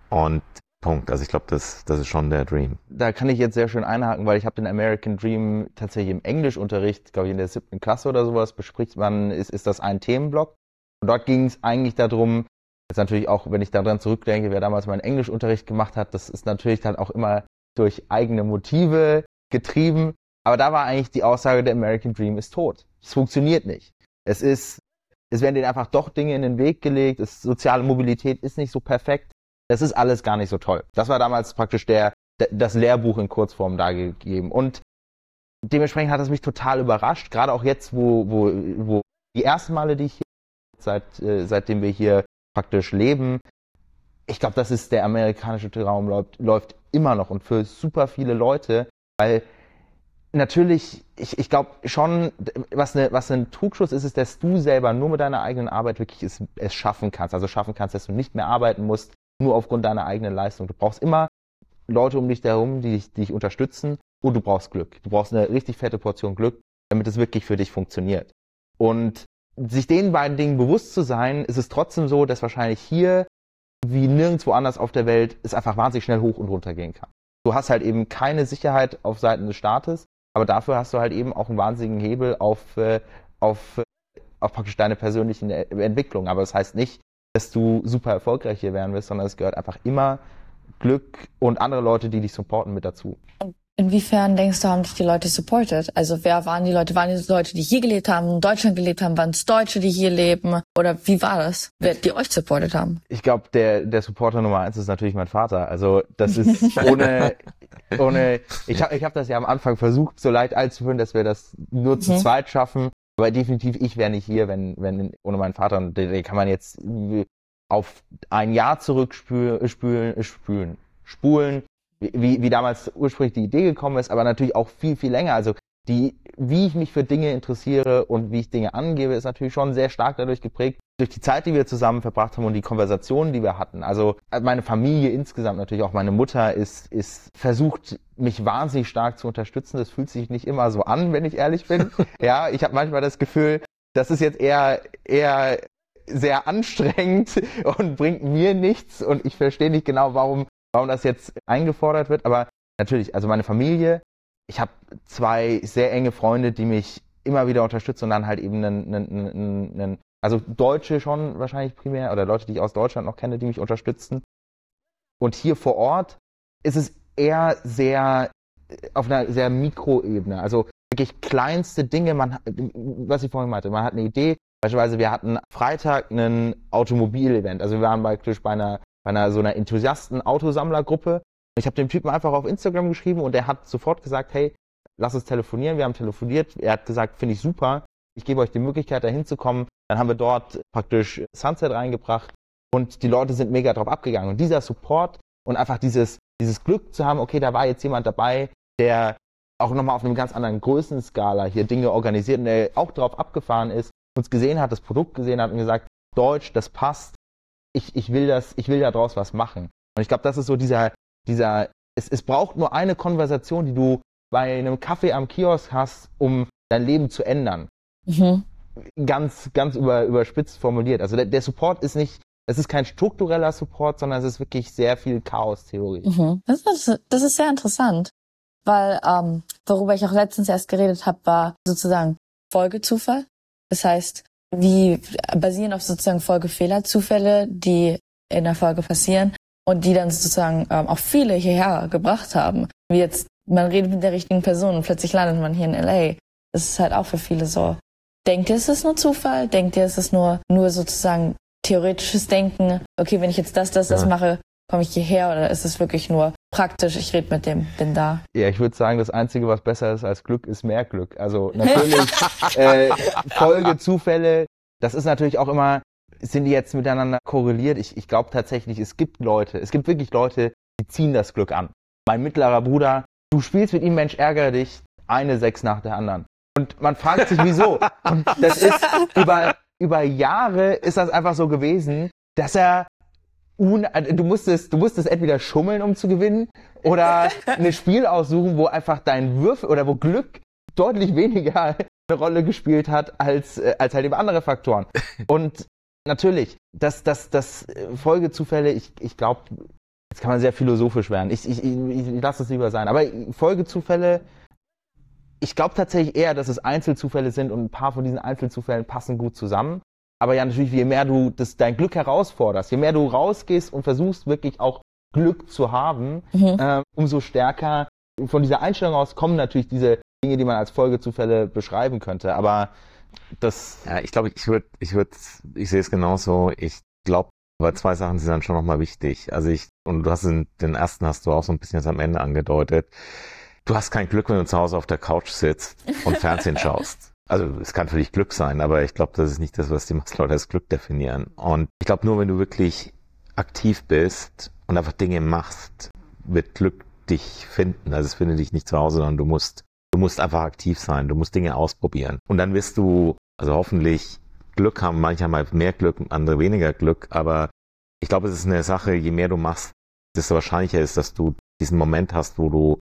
Und Punkt. Also ich glaube, das, das ist schon der Dream. Da kann ich jetzt sehr schön einhaken, weil ich habe den American Dream tatsächlich im Englischunterricht, glaube ich in der siebten Klasse oder sowas, bespricht man, ist, ist das ein Themenblock. Und dort ging es eigentlich darum, Jetzt natürlich auch, wenn ich daran zurückdenke, wer damals meinen Englischunterricht gemacht hat, das ist natürlich dann auch immer durch eigene Motive getrieben. Aber da war eigentlich die Aussage, der American Dream ist tot. Es funktioniert nicht. Es ist, es werden denen einfach doch Dinge in den Weg gelegt. Es, soziale Mobilität ist nicht so perfekt. Das ist alles gar nicht so toll. Das war damals praktisch der, das Lehrbuch in Kurzform dargegeben. Und dementsprechend hat es mich total überrascht. Gerade auch jetzt, wo, wo, wo die ersten Male, die ich hier seit, äh, seitdem wir hier praktisch leben. Ich glaube, das ist der amerikanische Traum läuft, läuft immer noch und für super viele Leute, weil natürlich, ich, ich glaube schon, was, eine, was ein Trugschluss ist, ist, dass du selber nur mit deiner eigenen Arbeit wirklich es, es schaffen kannst. Also schaffen kannst, dass du nicht mehr arbeiten musst, nur aufgrund deiner eigenen Leistung. Du brauchst immer Leute um dich herum, die dich, die dich unterstützen und du brauchst Glück. Du brauchst eine richtig fette Portion Glück, damit es wirklich für dich funktioniert. Und sich den beiden Dingen bewusst zu sein, ist es trotzdem so, dass wahrscheinlich hier wie nirgendwo anders auf der Welt es einfach wahnsinnig schnell hoch und runter gehen kann. Du hast halt eben keine Sicherheit auf Seiten des Staates, aber dafür hast du halt eben auch einen wahnsinnigen Hebel auf, äh, auf, auf praktisch deine persönlichen Entwicklungen. Aber das heißt nicht, dass du super erfolgreich hier werden wirst, sondern es gehört einfach immer Glück und andere Leute, die dich supporten, mit dazu. Inwiefern denkst du, haben dich die Leute supported? Also wer waren die Leute? Waren die Leute, die hier gelebt haben, in Deutschland gelebt haben? Waren es Deutsche, die hier leben? Oder wie war das? Wer die euch supportet haben? Ich glaube, der, der Supporter Nummer eins ist natürlich mein Vater. Also das ist ohne, ohne, ich habe ich hab das ja am Anfang versucht, so leid einzuführen, dass wir das nur mhm. zu zweit schaffen. Aber definitiv, ich wäre nicht hier, wenn, wenn ohne meinen Vater. Und den kann man jetzt auf ein Jahr zurückspülen, spülen, spülen, spulen wie, wie damals ursprünglich die Idee gekommen ist, aber natürlich auch viel, viel länger. Also die wie ich mich für Dinge interessiere und wie ich Dinge angebe, ist natürlich schon sehr stark dadurch geprägt, durch die Zeit, die wir zusammen verbracht haben und die Konversationen, die wir hatten. Also äh, meine Familie insgesamt, natürlich auch meine Mutter, ist, ist versucht, mich wahnsinnig stark zu unterstützen. Das fühlt sich nicht immer so an, wenn ich ehrlich bin. ja, ich habe manchmal das Gefühl, das ist jetzt eher, eher sehr anstrengend und bringt mir nichts und ich verstehe nicht genau, warum, warum das jetzt eingefordert wird. Aber natürlich, also meine Familie, ich habe zwei sehr enge Freunde, die mich immer wieder unterstützen und dann halt eben einen, einen, einen, einen also Deutsche schon wahrscheinlich primär oder Leute, die ich aus Deutschland noch kenne, die mich unterstützen. Und hier vor Ort ist es eher sehr auf einer sehr Mikroebene. Also wirklich kleinste Dinge, man, was ich vorhin meinte, man hat eine Idee. Beispielsweise, wir hatten Freitag ein Automobilevent. Also wir waren praktisch bei einer, bei einer so einer Enthusiasten-Autosammlergruppe. Ich habe dem Typen einfach auf Instagram geschrieben und er hat sofort gesagt, hey, lass uns telefonieren. Wir haben telefoniert. Er hat gesagt, finde ich super. Ich gebe euch die Möglichkeit, da hinzukommen. Dann haben wir dort praktisch Sunset reingebracht und die Leute sind mega drauf abgegangen. Und dieser Support und einfach dieses, dieses Glück zu haben, okay, da war jetzt jemand dabei, der auch nochmal auf einem ganz anderen Größenskala hier Dinge organisiert und der auch drauf abgefahren ist, uns gesehen hat, das Produkt gesehen hat und gesagt, Deutsch, das passt, ich, ich will das, ich will daraus was machen. Und ich glaube, das ist so dieser, dieser, es, es braucht nur eine Konversation, die du bei einem Kaffee am Kiosk hast, um dein Leben zu ändern. Mhm ganz, ganz über, überspitzt formuliert. Also der, der Support ist nicht, es ist kein struktureller Support, sondern es ist wirklich sehr viel Chaos-Theorie. Mhm. Das, ist, das ist sehr interessant, weil ähm, worüber ich auch letztens erst geredet habe, war sozusagen Folgezufall. Das heißt, wie basieren auf sozusagen Folgefehler, Zufälle, die in der Folge passieren und die dann sozusagen ähm, auch viele hierher gebracht haben. Wie jetzt, man redet mit der richtigen Person und plötzlich landet man hier in LA. Das ist halt auch für viele so. Denkt ihr, es ist nur Zufall? Denkt ihr, es ist nur, nur sozusagen theoretisches Denken? Okay, wenn ich jetzt das, das, das mache, komme ich hierher oder ist es wirklich nur praktisch, ich rede mit dem, bin da? Ja, ich würde sagen, das Einzige, was besser ist als Glück, ist mehr Glück. Also natürlich äh, Folge, Zufälle, das ist natürlich auch immer, sind die jetzt miteinander korreliert? Ich, ich glaube tatsächlich, es gibt Leute, es gibt wirklich Leute, die ziehen das Glück an. Mein mittlerer Bruder, du spielst mit ihm, Mensch, ärgere dich, eine Sechs nach der anderen. Und man fragt sich, wieso. Und das ist über, über Jahre ist das einfach so gewesen, dass er un, du musstest, du musstest entweder schummeln, um zu gewinnen, oder ein Spiel aussuchen, wo einfach dein Würfel oder wo Glück deutlich weniger eine Rolle gespielt hat als, äh, als halt eben andere Faktoren. Und natürlich, das, das, das Folgezufälle, ich, ich glaube, jetzt kann man sehr philosophisch werden. Ich, ich, ich, ich lasse es lieber sein. Aber Folgezufälle ich glaube tatsächlich eher, dass es Einzelzufälle sind und ein paar von diesen Einzelzufällen passen gut zusammen. Aber ja, natürlich, je mehr du das, dein Glück herausforderst, je mehr du rausgehst und versuchst wirklich auch Glück zu haben, mhm. äh, umso stärker von dieser Einstellung aus kommen natürlich diese Dinge, die man als Folgezufälle beschreiben könnte. Aber das. Ja, ich glaube, ich würde, ich würde, ich sehe es genauso. Ich glaube, aber zwei Sachen sind dann schon nochmal wichtig. Also ich, und du hast den, den ersten hast du auch so ein bisschen jetzt am Ende angedeutet du hast kein Glück, wenn du zu Hause auf der Couch sitzt und Fernsehen schaust. Also es kann für dich Glück sein, aber ich glaube, das ist nicht das, was die meisten Leute als Glück definieren. Und ich glaube, nur wenn du wirklich aktiv bist und einfach Dinge machst, wird Glück dich finden. Also es findet dich nicht zu Hause, sondern du musst, du musst einfach aktiv sein, du musst Dinge ausprobieren. Und dann wirst du, also hoffentlich Glück haben, halt mehr Glück, andere weniger Glück, aber ich glaube, es ist eine Sache, je mehr du machst, desto wahrscheinlicher ist, dass du diesen Moment hast, wo du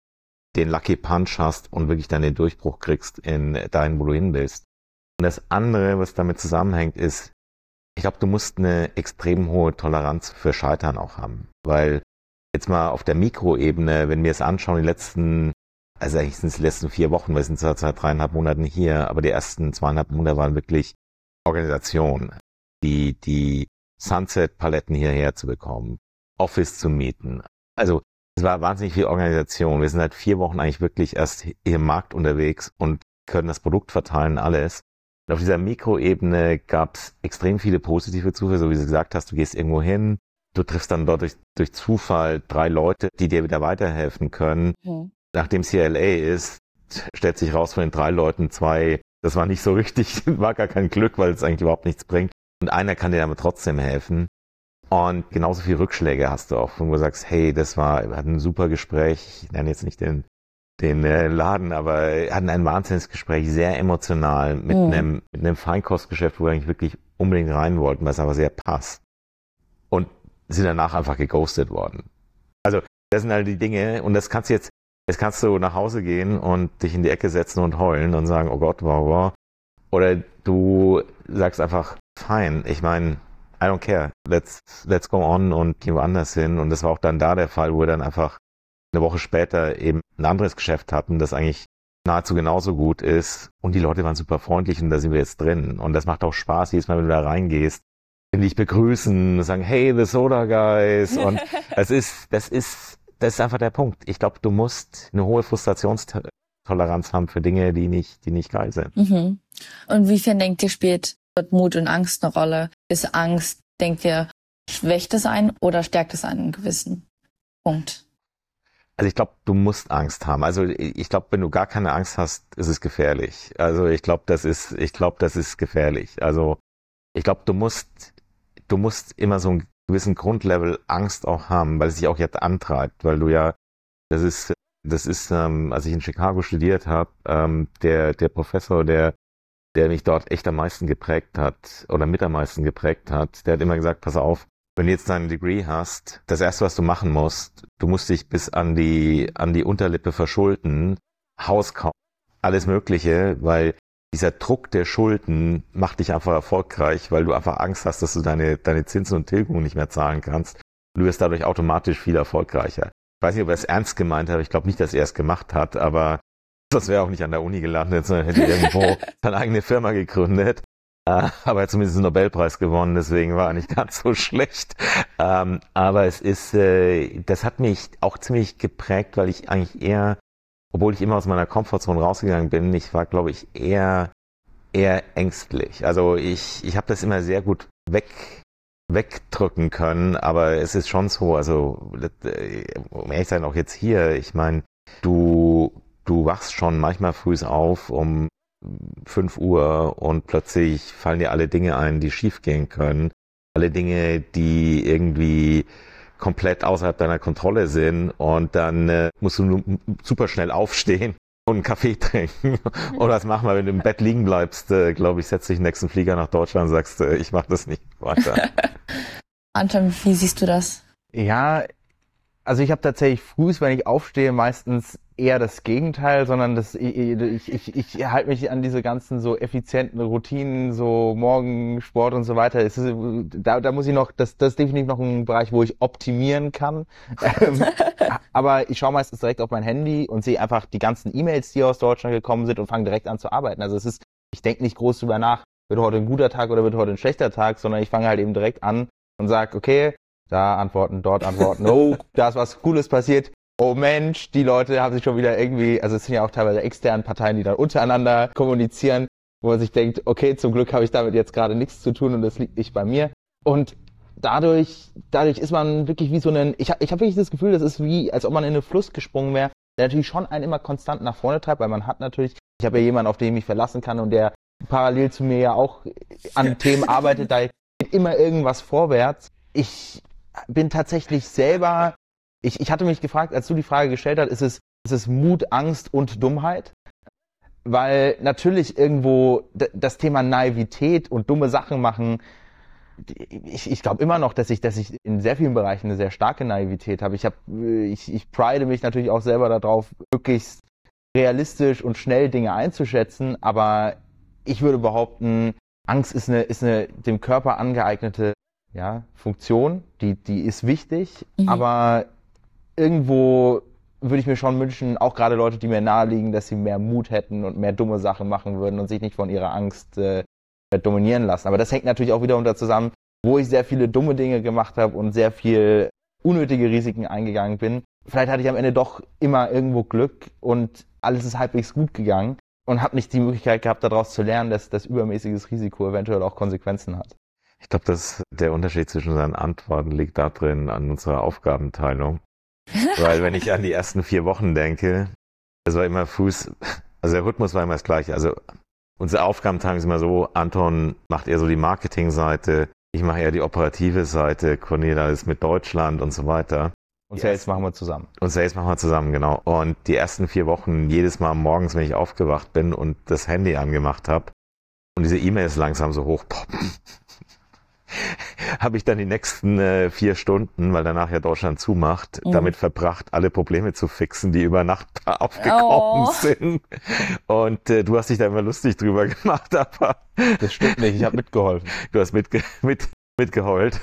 den Lucky Punch hast und wirklich dann den Durchbruch kriegst in dahin, wo du hin willst. Und das andere, was damit zusammenhängt, ist, ich glaube, du musst eine extrem hohe Toleranz für Scheitern auch haben. Weil jetzt mal auf der Mikroebene, wenn wir es anschauen, die letzten, also eigentlich sind es die letzten vier Wochen, wir sind seit dreieinhalb Monaten hier, aber die ersten zweieinhalb Monate waren wirklich Organisation, die, die Sunset-Paletten hierher zu bekommen, Office zu mieten. Also es war wahnsinnig viel Organisation. Wir sind seit vier Wochen eigentlich wirklich erst im Markt unterwegs und können das Produkt verteilen, alles. Und auf dieser Mikroebene gab es extrem viele positive Zufälle, so wie du gesagt hast, du gehst irgendwo hin, du triffst dann dort durch, durch Zufall drei Leute, die dir wieder weiterhelfen können. Mhm. Nachdem es hier LA ist, stellt sich raus von den drei Leuten zwei, das war nicht so richtig, war gar kein Glück, weil es eigentlich überhaupt nichts bringt. Und einer kann dir damit trotzdem helfen. Und genauso viele Rückschläge hast du auch, wo du sagst, hey, das war, wir hatten ein super Gespräch, ich nenne jetzt nicht den den äh, Laden, aber hatten ein Wahnsinnsgespräch, sehr emotional, mit Mhm. einem mit einem Feinkostgeschäft, wo wir eigentlich wirklich unbedingt rein wollten, es aber sehr passt. Und sind danach einfach geghostet worden. Also das sind halt die Dinge und das kannst du jetzt, jetzt kannst du nach Hause gehen und dich in die Ecke setzen und heulen und sagen, oh Gott, wow, wow. Oder du sagst einfach, fein, ich meine, I don't care, let's, let's go on und gehen woanders hin. Und das war auch dann da der Fall, wo wir dann einfach eine Woche später eben ein anderes Geschäft hatten, das eigentlich nahezu genauso gut ist. Und die Leute waren super freundlich und da sind wir jetzt drin. Und das macht auch Spaß, jedes Mal, wenn du da reingehst, dich begrüßen, sagen, hey, the Soda Guys. Und das ist, das ist, das ist einfach der Punkt. Ich glaube, du musst eine hohe Frustrationstoleranz haben für Dinge, die nicht, die nicht geil sind. Mhm. Und wiefern denkt ihr, spielt dort Mut und Angst eine Rolle? Ist Angst, denkt ihr, schwächt es einen oder stärkt es einen gewissen Punkt? Also ich glaube, du musst Angst haben. Also ich glaube, wenn du gar keine Angst hast, ist es gefährlich. Also ich glaube, das ist, ich glaube, das ist gefährlich. Also ich glaube, du musst, du musst immer so einen gewissen Grundlevel Angst auch haben, weil es dich auch jetzt antreibt, weil du ja, das ist, das ist, ähm, als ich in Chicago studiert habe, ähm, der der Professor, der der mich dort echt am meisten geprägt hat oder mit am meisten geprägt hat, der hat immer gesagt, pass auf, wenn du jetzt deinen Degree hast, das erste, was du machen musst, du musst dich bis an die, an die Unterlippe verschulden, Haus kaufen, alles Mögliche, weil dieser Druck der Schulden macht dich einfach erfolgreich, weil du einfach Angst hast, dass du deine, deine Zinsen und Tilgungen nicht mehr zahlen kannst. Du wirst dadurch automatisch viel erfolgreicher. Ich weiß nicht, ob er es ernst gemeint hat, aber ich glaube nicht, dass er es gemacht hat, aber das wäre auch nicht an der Uni gelandet, sondern hätte irgendwo seine eigene Firma gegründet. Äh, aber er hat zumindest den Nobelpreis gewonnen, deswegen war er nicht ganz so schlecht. Ähm, aber es ist, äh, das hat mich auch ziemlich geprägt, weil ich eigentlich eher, obwohl ich immer aus meiner Komfortzone rausgegangen bin, ich war, glaube ich, eher, eher ängstlich. Also ich, ich habe das immer sehr gut weg, wegdrücken können, aber es ist schon so, also äh, um ehrlich zu sein, auch jetzt hier, ich meine, du, du wachst schon manchmal früh auf um 5 Uhr und plötzlich fallen dir alle Dinge ein, die schiefgehen können. Alle Dinge, die irgendwie komplett außerhalb deiner Kontrolle sind und dann äh, musst du nur super schnell aufstehen und einen Kaffee trinken. Oder was machen wir, wenn du im Bett liegen bleibst, äh, glaube ich, setz dich den nächsten Flieger nach Deutschland und sagst, äh, ich mache das nicht weiter. Anton, wie siehst du das? Ja, also ich habe tatsächlich früh, wenn ich aufstehe, meistens eher das Gegenteil, sondern das, ich, ich, ich, ich halte mich an diese ganzen so effizienten Routinen, so Morgensport und so weiter. Ist, da, da muss ich noch, das, das ist definitiv noch ein Bereich, wo ich optimieren kann. Ähm, aber ich schaue meistens direkt auf mein Handy und sehe einfach die ganzen E-Mails, die aus Deutschland gekommen sind und fange direkt an zu arbeiten. Also es ist, ich denke nicht groß drüber nach, wird heute ein guter Tag oder wird heute ein schlechter Tag, sondern ich fange halt eben direkt an und sage, okay, da antworten, dort antworten, oh, da ist was Cooles passiert. Oh Mensch, die Leute haben sich schon wieder irgendwie, also es sind ja auch teilweise externe Parteien, die dann untereinander kommunizieren, wo man sich denkt, okay, zum Glück habe ich damit jetzt gerade nichts zu tun und das liegt nicht bei mir. Und dadurch, dadurch ist man wirklich wie so ein, ich, ich habe wirklich das Gefühl, das ist wie, als ob man in einen Fluss gesprungen wäre, der natürlich schon einen immer konstant nach vorne treibt, weil man hat natürlich, ich habe ja jemanden, auf den ich mich verlassen kann und der parallel zu mir ja auch an Themen arbeitet, da geht immer irgendwas vorwärts. Ich bin tatsächlich selber, ich, ich hatte mich gefragt, als du die Frage gestellt hast, ist es, ist es Mut, Angst und Dummheit? Weil natürlich irgendwo das Thema Naivität und dumme Sachen machen, ich, ich glaube immer noch, dass ich, dass ich in sehr vielen Bereichen eine sehr starke Naivität habe. Ich habe, ich, ich pride mich natürlich auch selber darauf, möglichst realistisch und schnell Dinge einzuschätzen, aber ich würde behaupten, Angst ist eine, ist eine dem Körper angeeignete ja, Funktion, die, die ist wichtig, mhm. aber irgendwo würde ich mir schon wünschen, auch gerade Leute, die mir naheliegen, dass sie mehr Mut hätten und mehr dumme Sachen machen würden und sich nicht von ihrer Angst äh, dominieren lassen. Aber das hängt natürlich auch wieder unter zusammen, wo ich sehr viele dumme Dinge gemacht habe und sehr viel unnötige Risiken eingegangen bin. Vielleicht hatte ich am Ende doch immer irgendwo Glück und alles ist halbwegs gut gegangen und habe nicht die Möglichkeit gehabt, daraus zu lernen, dass das übermäßiges Risiko eventuell auch Konsequenzen hat. Ich glaube, dass der Unterschied zwischen seinen Antworten liegt darin an unserer Aufgabenteilung. Weil wenn ich an die ersten vier Wochen denke, es war immer Fuß, also der Rhythmus war immer das gleiche. Also unsere Aufgabenteilung ist immer so, Anton macht eher so die Marketingseite, ich mache eher die operative Seite, Cornelia ist mit Deutschland und so weiter. Und Sales machen wir zusammen. Und Sales machen wir zusammen, genau. Und die ersten vier Wochen, jedes Mal morgens, wenn ich aufgewacht bin und das Handy angemacht habe und diese E-Mails langsam so hochpoppen, habe ich dann die nächsten äh, vier Stunden, weil danach ja Deutschland zumacht, Mhm. damit verbracht, alle Probleme zu fixen, die über Nacht aufgekommen Oh. sind. Und äh, du hast dich da immer lustig drüber gemacht, aber Das stimmt nicht, ich habe mitgeholfen. du hast mitge mit, mitgeheult.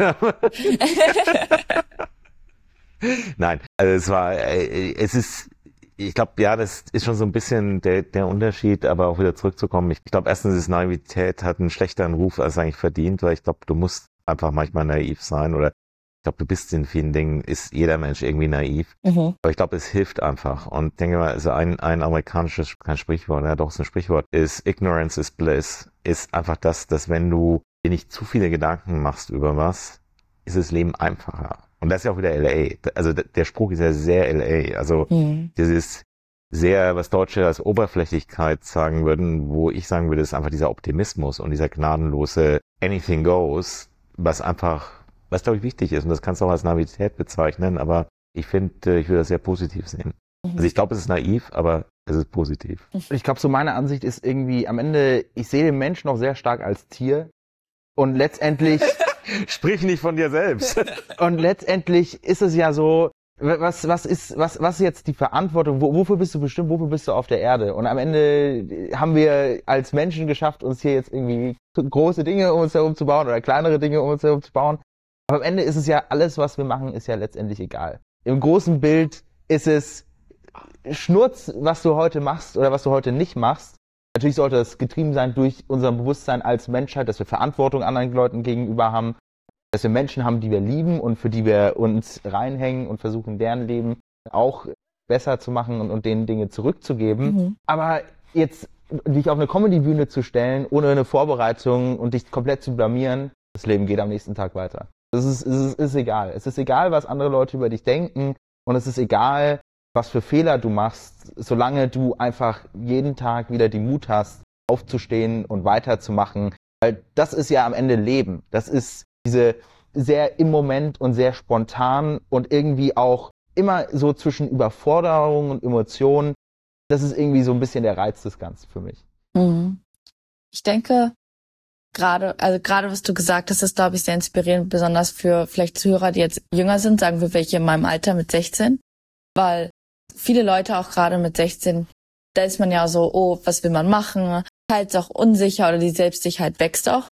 Nein, also es war, äh, es ist, ich glaube, ja, das ist schon so ein bisschen der, der Unterschied, aber auch wieder zurückzukommen. Ich glaube, erstens ist Naivität hat einen schlechteren Ruf als eigentlich verdient, weil ich glaube, du musst einfach manchmal naiv sein oder ich glaube, du bist in vielen Dingen, ist jeder Mensch irgendwie naiv. Mhm. Aber ich glaube, es hilft einfach. Und ich denke mal, also ein, ein amerikanisches, kein Sprichwort, ja doch, ist ein Sprichwort, ist Ignorance is Bliss. Ist einfach das, dass wenn du dir nicht zu viele Gedanken machst über was, ist das Leben einfacher. Und das ist ja auch wieder LA. Also der Spruch ist ja sehr LA. Also Mhm. dieses sehr, was Deutsche als Oberflächlichkeit sagen würden, wo ich sagen würde, ist einfach dieser Optimismus und dieser gnadenlose Anything goes, was einfach, was glaube ich wichtig ist. Und das kannst du auch als Naivität bezeichnen, aber ich finde, ich würde das sehr positiv sehen. Mhm. Also ich glaube, es ist naiv, aber es ist positiv. Ich glaube, so meine Ansicht ist irgendwie, am Ende, ich sehe den Menschen noch sehr stark als Tier. Und letztendlich, Sprich nicht von dir selbst. und letztendlich ist es ja so, was, was ist, was, was ist jetzt die Verantwortung? Wo, wofür bist du bestimmt? Wofür bist du auf der Erde? Und am Ende haben wir als Menschen geschafft, uns hier jetzt irgendwie große Dinge um uns herum zu bauen oder kleinere Dinge um uns herum zu bauen. Aber am Ende ist es ja alles, was wir machen, ist ja letztendlich egal. Im großen Bild ist es Schnurz, was du heute machst oder was du heute nicht machst. Natürlich sollte es getrieben sein durch unser Bewusstsein als Menschheit, dass wir Verantwortung anderen Leuten gegenüber haben, dass wir Menschen haben, die wir lieben und für die wir uns reinhängen und versuchen, deren Leben auch besser zu machen und, und denen Dinge zurückzugeben. Mhm. Aber jetzt dich auf eine Comedy-Bühne zu stellen, ohne eine Vorbereitung und dich komplett zu blamieren, das Leben geht am nächsten Tag weiter. Es ist, es ist, ist egal. Es ist egal, was andere Leute über dich denken und es ist egal, was für Fehler du machst, solange du einfach jeden Tag wieder die Mut hast, aufzustehen und weiterzumachen. Weil das ist ja am Ende Leben. Das ist diese sehr im Moment und sehr spontan und irgendwie auch immer so zwischen Überforderung und Emotionen. Das ist irgendwie so ein bisschen der Reiz des Ganzen für mich. Mhm. Ich denke, gerade, also gerade was du gesagt hast, ist, glaube ich, sehr inspirierend, besonders für vielleicht Zuhörer, die jetzt jünger sind, sagen wir welche in meinem Alter mit 16, weil viele Leute auch gerade mit 16, da ist man ja so, oh, was will man machen? Teils auch unsicher oder die Selbstsicherheit wächst auch.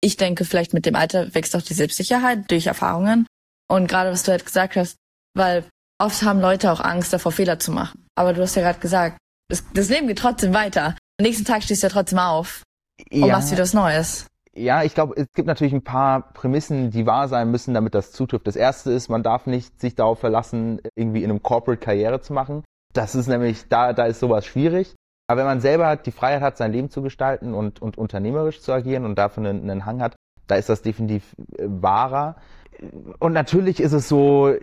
Ich denke, vielleicht mit dem Alter wächst auch die Selbstsicherheit durch Erfahrungen. Und gerade was du halt gesagt hast, weil oft haben Leute auch Angst davor, Fehler zu machen. Aber du hast ja gerade gesagt, das, das Leben geht trotzdem weiter. Am nächsten Tag stehst du ja trotzdem auf und machst wieder was Neues. Ja, ich glaube, es gibt natürlich ein paar Prämissen, die wahr sein müssen, damit das zutrifft. Das erste ist, man darf nicht sich darauf verlassen, irgendwie in einem Corporate Karriere zu machen. Das ist nämlich, da, da ist sowas schwierig. Aber wenn man selber die Freiheit hat, sein Leben zu gestalten und, und unternehmerisch zu agieren und dafür einen, einen Hang hat, da ist das definitiv äh, wahrer. Und natürlich ist es so,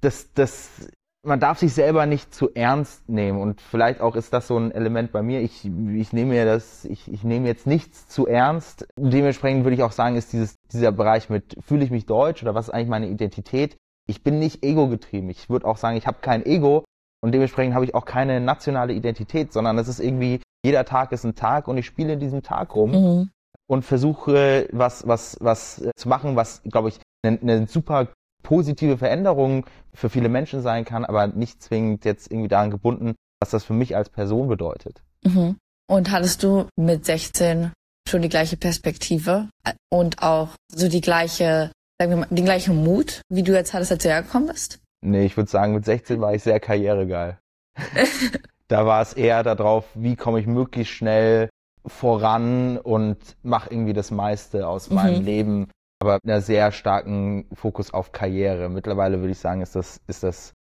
dass, dass man darf sich selber nicht zu ernst nehmen und vielleicht auch ist das so ein Element bei mir. Ich, ich nehme mir das, ich, ich nehme jetzt nichts zu ernst. Dementsprechend würde ich auch sagen, ist dieses, dieser Bereich mit, fühle ich mich deutsch oder was ist eigentlich meine Identität? Ich bin nicht ego-getrieben. Ich würde auch sagen, ich habe kein Ego und dementsprechend habe ich auch keine nationale Identität, sondern es ist irgendwie, jeder Tag ist ein Tag und ich spiele in diesem Tag rum Mhm. und versuche was, was, was äh, zu machen, was, glaube ich, eine, eine super positive Veränderung für viele Menschen sein kann, aber nicht zwingend jetzt irgendwie daran gebunden, was das für mich als Person bedeutet. Mhm. Und hattest du mit 16 schon die gleiche Perspektive äh, und auch so die gleiche, sagen wir mal, den gleichen Mut, wie du jetzt hattest, als du hergekommen bist? Nee, ich würde sagen, mit 16 war ich sehr karrieregeil. da war es eher darauf, wie komme ich möglichst schnell voran und mache irgendwie das meiste aus Mhm. meinem Leben, aber mit einer sehr starken Fokus auf Karriere. Mittlerweile würde ich sagen, ist das, ist das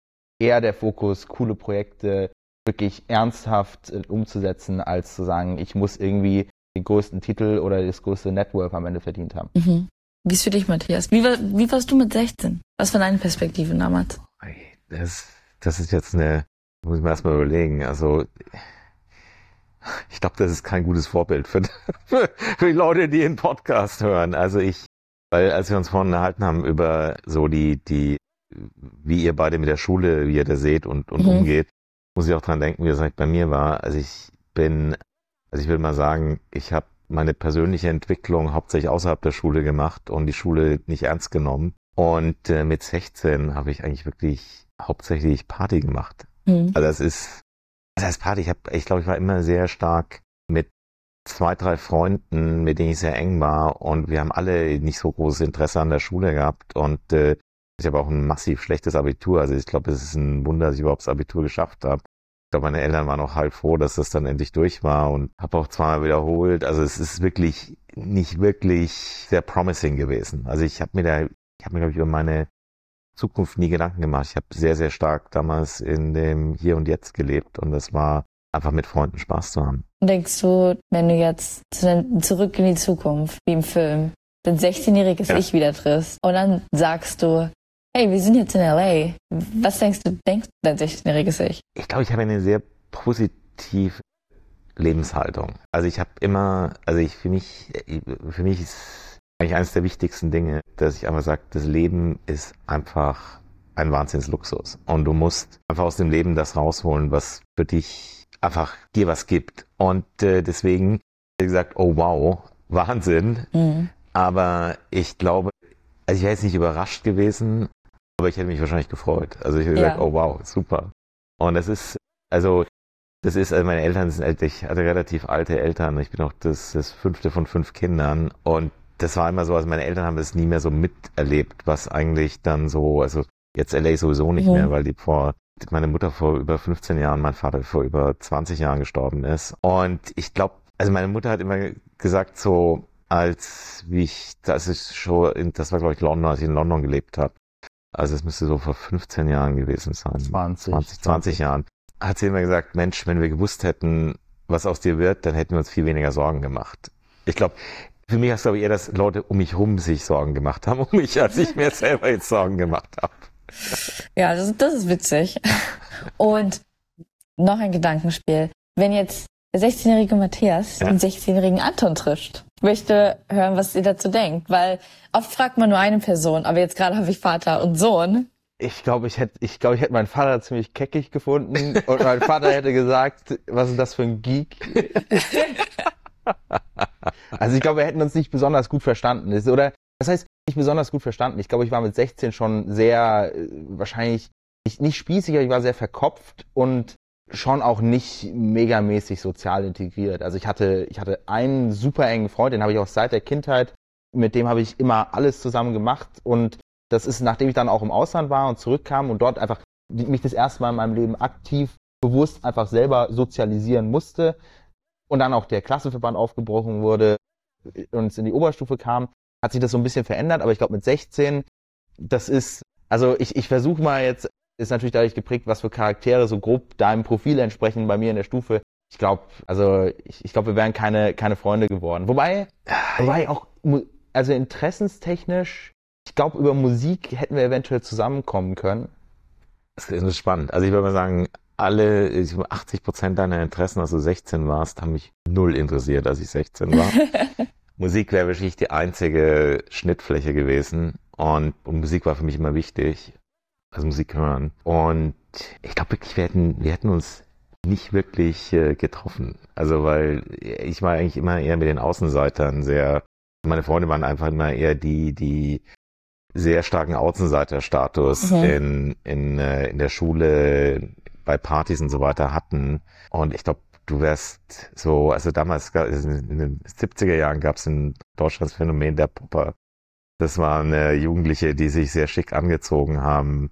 eher der Fokus, coole Projekte wirklich ernsthaft äh, umzusetzen, als zu sagen, ich muss irgendwie den größten Titel oder das größte Network am Ende verdient haben. Mhm. Wie ist für dich, Matthias? Wie, war, wie warst du mit 16? Was war deine Perspektive damals? Das, das ist jetzt eine, muss ich mir erstmal überlegen. Also, ich glaube, das ist kein gutes Vorbild für, für, für die Leute, die den Podcast hören. Also ich, weil als wir uns vorhin erhalten haben über so die, die wie ihr beide mit der Schule, wie ihr da seht und, und Mhm. umgeht, muss ich auch dran denken, wie das eigentlich bei mir war. Also ich bin, also ich will mal sagen, ich habe meine persönliche Entwicklung hauptsächlich außerhalb der Schule gemacht und die Schule nicht ernst genommen. Und äh, mit 16 habe ich eigentlich wirklich hauptsächlich Party gemacht. Mhm. Also es ist, das heißt Party, ich habe, ich glaube, ich war immer sehr stark zwei, drei Freunden, mit denen ich sehr eng war und wir haben alle nicht so großes Interesse an der Schule gehabt und äh, ich habe auch ein massiv schlechtes Abitur. Also ich glaube, es ist ein Wunder, dass ich überhaupt das Abitur geschafft habe. Ich glaube, meine Eltern waren auch halb froh, dass das dann endlich durch war und habe auch zweimal wiederholt. Also es ist wirklich nicht wirklich sehr promising gewesen. Also ich habe mir da, ich habe mir glaube ich über meine Zukunft nie Gedanken gemacht. Ich habe sehr, sehr stark damals in dem Hier und Jetzt gelebt und das war einfach mit Freunden Spaß zu haben. Denkst du, wenn du jetzt zurück in die Zukunft, wie im Film, dein 16-jähriges Ja. Ich wieder triffst und dann sagst du, hey, wir sind jetzt in L.A. Was denkst du, denkt dein 16-jähriges Ich? Ich glaube, ich habe eine sehr positive Lebenshaltung. Also ich habe immer, also ich für mich, für mich ist eigentlich eines der wichtigsten Dinge, dass ich einfach sage, das Leben ist einfach ein Wahnsinnsluxus. Und du musst einfach aus dem Leben das rausholen, was für dich einfach dir was gibt. Und äh, deswegen gesagt, oh wow, Wahnsinn. Mhm. Aber ich glaube, also ich wäre jetzt nicht überrascht gewesen, aber ich hätte mich wahrscheinlich gefreut. Also ich hätte Ja. gesagt, oh wow, super. Und das ist, also, das ist, also meine Eltern sind älter, ich hatte relativ alte Eltern. Ich bin auch das, das fünfte von fünf Kindern. Und das war immer so, also meine Eltern haben das nie mehr so miterlebt, was eigentlich dann so, also jetzt LA sowieso nicht Mhm. mehr, weil die vor, meine Mutter vor über 15 Jahren, mein Vater vor über 20 Jahren gestorben ist. Und ich glaube, also meine Mutter hat immer gesagt, so, als wie ich, das ist schon, in, das war glaube ich London, als ich in London gelebt habe. Also es müsste so vor 15 Jahren gewesen sein. 20. 20, 20 Jahren. Hat sie immer gesagt, Mensch, wenn wir gewusst hätten, was aus dir wird, dann hätten wir uns viel weniger Sorgen gemacht. Ich glaube, für mich ist glaube ich eher, dass Leute um mich rum sich Sorgen gemacht haben, um mich, als ich mir selber jetzt Sorgen gemacht habe. Ja, das, das ist witzig. Und noch ein Gedankenspiel. Wenn jetzt der 16-jährige Matthias Ja. den 16-jährigen Anton trifft, ich möchte hören, was ihr dazu denkt, weil oft fragt man nur eine Person, aber jetzt gerade habe ich Vater und Sohn. Ich glaube, ich hätte, ich glaube, ich hätte meinen Vater ziemlich keckig gefunden und mein Vater hätte gesagt, was ist das für ein Geek? also ich glaube, wir hätten uns nicht besonders gut verstanden. Oder das heißt, nicht besonders gut verstanden. Ich glaube, ich war mit 16 schon sehr, äh, wahrscheinlich nicht, nicht spießig, aber ich war sehr verkopft und schon auch nicht megamäßig sozial integriert. Also ich hatte, ich hatte einen super engen Freund, den habe ich auch seit der Kindheit, mit dem habe ich immer alles zusammen gemacht und das ist, nachdem ich dann auch im Ausland war und zurückkam und dort einfach mich das erste Mal in meinem Leben aktiv, bewusst einfach selber sozialisieren musste und dann auch der Klassenverband aufgebrochen wurde und es in die Oberstufe kam, hat sich das so ein bisschen verändert, aber ich glaube mit 16, das ist, also ich, ich versuche mal jetzt, ist natürlich dadurch geprägt, was für Charaktere so grob deinem Profil entsprechen bei mir in der Stufe. Ich glaube, also ich, ich glaube, wir wären keine, keine Freunde geworden. Wobei, wobei auch, also interessenstechnisch, ich glaube, über Musik hätten wir eventuell zusammenkommen können. Das ist spannend. Also ich würde mal sagen, alle, ich glaube, 80 Prozent deiner Interessen, als du 16 warst, haben mich null interessiert, als ich 16 war. Musik wäre wirklich die einzige Schnittfläche gewesen und, und Musik war für mich immer wichtig. Also Musik hören. Und ich glaube wirklich, wir hätten, wir hätten uns nicht wirklich äh, getroffen. Also weil ich war eigentlich immer eher mit den Außenseitern sehr, meine Freunde waren einfach immer eher die, die sehr starken Außenseiterstatus Mhm. in, in, äh, in der Schule, bei Partys und so weiter hatten. Und ich glaube, du wärst so, also damals es in den 70er Jahren gab es in Deutschland das Phänomen der Popper. Das waren äh, Jugendliche, die sich sehr schick angezogen haben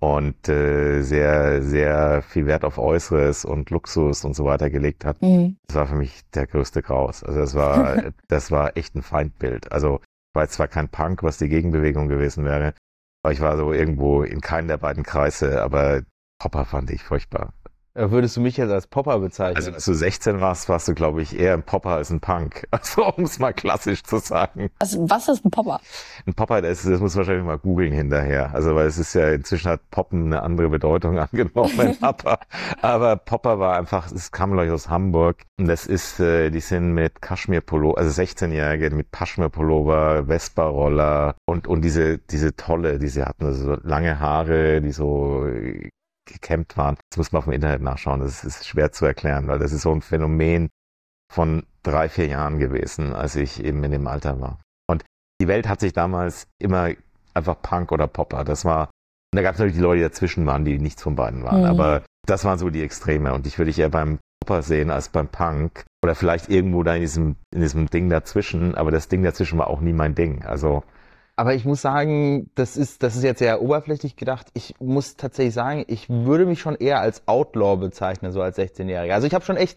und äh, sehr, sehr viel Wert auf Äußeres und Luxus und so weiter gelegt hat. Mhm. Das war für mich der größte Graus. Also das war, das war echt ein Feindbild. Also war jetzt zwar kein Punk, was die Gegenbewegung gewesen wäre, aber ich war so irgendwo in keinem der beiden Kreise, aber Popper fand ich furchtbar. Äh, Würdest du mich jetzt als Popper bezeichnen? Also als du 16 warst, warst du, glaube ich, eher ein Popper als ein Punk. Also um es mal klassisch zu sagen. Also, was ist ein Popper? Ein Popper, das, das muss man wahrscheinlich mal googeln hinterher. Also weil es ist ja, inzwischen hat Poppen eine andere Bedeutung angenommen. aber, aber Popper war einfach, es kam glaube ich aus Hamburg. Und das ist, äh, die sind mit Kaschmirpullover, also 16-Jährige mit Kaschmirpullover, Vespa-Roller und, und diese, diese tolle, die sie hatten, also so lange Haare, die so gekämmt waren. Das muss man auf dem Internet nachschauen. Das ist schwer zu erklären, weil das ist so ein Phänomen von drei, vier Jahren gewesen, als ich eben in dem Alter war. Und die Welt hat sich damals immer einfach Punk oder Popper. Das war, und da gab es natürlich die Leute, die dazwischen waren, die nichts von beiden waren. Mhm. Aber das waren so die Extreme. Und ich würde dich eher beim Popper sehen als beim Punk. Oder vielleicht irgendwo da in diesem, in diesem Ding dazwischen. Aber das Ding dazwischen war auch nie mein Ding. Also, Aber ich muss sagen, das ist, das ist jetzt sehr oberflächlich gedacht. Ich muss tatsächlich sagen, ich würde mich schon eher als Outlaw bezeichnen, so als 16-Jähriger. Also ich habe schon echt,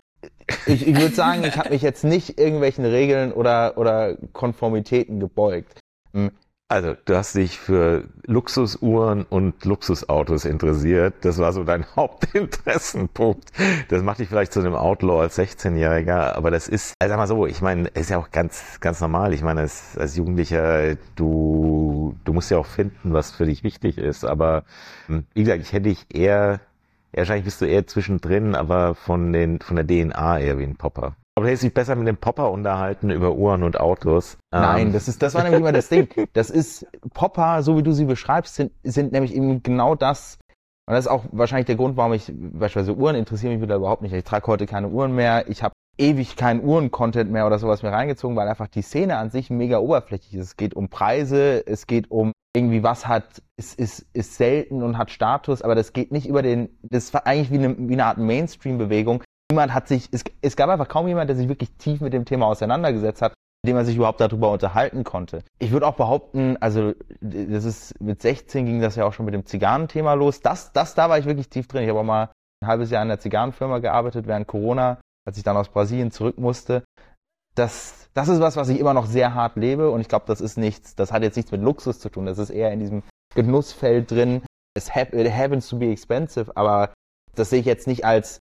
ich, ich würde sagen, ich habe mich jetzt nicht irgendwelchen Regeln oder, oder Konformitäten gebeugt. Also, du hast dich für Luxusuhren und Luxusautos interessiert. Das war so dein Hauptinteressenpunkt. Das macht dich vielleicht zu einem Outlaw als 16-Jähriger, aber das ist, also sag mal so, ich meine, ist ja auch ganz, ganz normal. Ich meine, als, als Jugendlicher, du, du musst ja auch finden, was für dich wichtig ist. Aber hm, wie gesagt, ich hätte dich eher, wahrscheinlich bist du eher zwischendrin, aber von den, von der DNA eher wie ein Popper. Aber du hättest dich besser mit dem Popper unterhalten über Uhren und Autos. Nein, Ähm, das ist, das war nämlich immer das Ding. Das ist, Popper, so wie du sie beschreibst, sind, sind nämlich eben genau das. Und das ist auch wahrscheinlich der Grund, warum ich, beispielsweise Uhren interessieren mich wieder überhaupt nicht. Ich trage heute keine Uhren mehr. Ich habe ewig keinen Uhren-Content mehr oder sowas mir reingezogen, weil einfach die Szene an sich mega oberflächlich ist. Es geht um Preise, es geht um irgendwie was hat, ist, ist, ist selten und hat Status, aber das geht nicht über den, das war eigentlich wie eine, wie eine Art Mainstream-Bewegung. Niemand hat sich, es, es gab einfach kaum jemand, der sich wirklich tief mit dem Thema auseinandergesetzt hat, mit dem man sich überhaupt darüber unterhalten konnte. Ich würde auch behaupten, also das ist mit 16 ging das ja auch schon mit dem Zigarrenthema los. Das, das, da war ich wirklich tief drin. Ich habe auch mal ein halbes Jahr in der Zigarrenfirma gearbeitet während Corona, als ich dann aus Brasilien zurück musste. Das, das ist was, was ich immer noch sehr hart lebe und ich glaube, das ist nichts, das hat jetzt nichts mit Luxus zu tun. Das ist eher in diesem Genussfeld drin. It happens to be expensive, aber das sehe ich jetzt nicht als,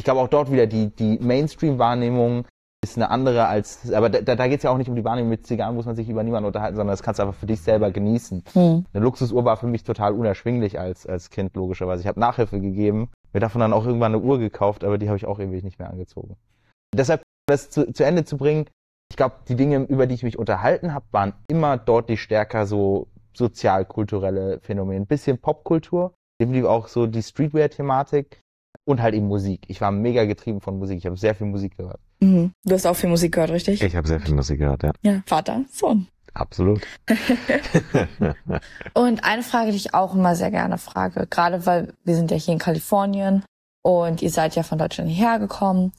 ich glaube auch dort wieder die, die Mainstream-Wahrnehmung ist eine andere als, aber da, da geht es ja auch nicht um die Wahrnehmung mit Zigarren, muss man sich über niemanden unterhalten, sondern das kannst du einfach für dich selber genießen. Hm. Eine Luxusuhr war für mich total unerschwinglich als, als Kind, logischerweise. Ich habe Nachhilfe gegeben, mir davon dann auch irgendwann eine Uhr gekauft, aber die habe ich auch ewig nicht mehr angezogen. Deshalb, das zu, zu Ende zu bringen, ich glaube, die Dinge, über die ich mich unterhalten habe, waren immer deutlich stärker so sozial-kulturelle Phänomene. Ein bisschen Popkultur, definitiv auch so die Streetwear-Thematik und halt eben Musik. Ich war mega getrieben von Musik. Ich habe sehr viel Musik gehört. Mhm. Du hast auch viel Musik gehört, richtig? Ich habe sehr viel Musik gehört, ja. Ja. Vater, Sohn. Absolut. Und eine Frage, die ich auch immer sehr gerne frage, gerade weil wir sind ja hier in Kalifornien und ihr seid ja von Deutschland hierher gekommen.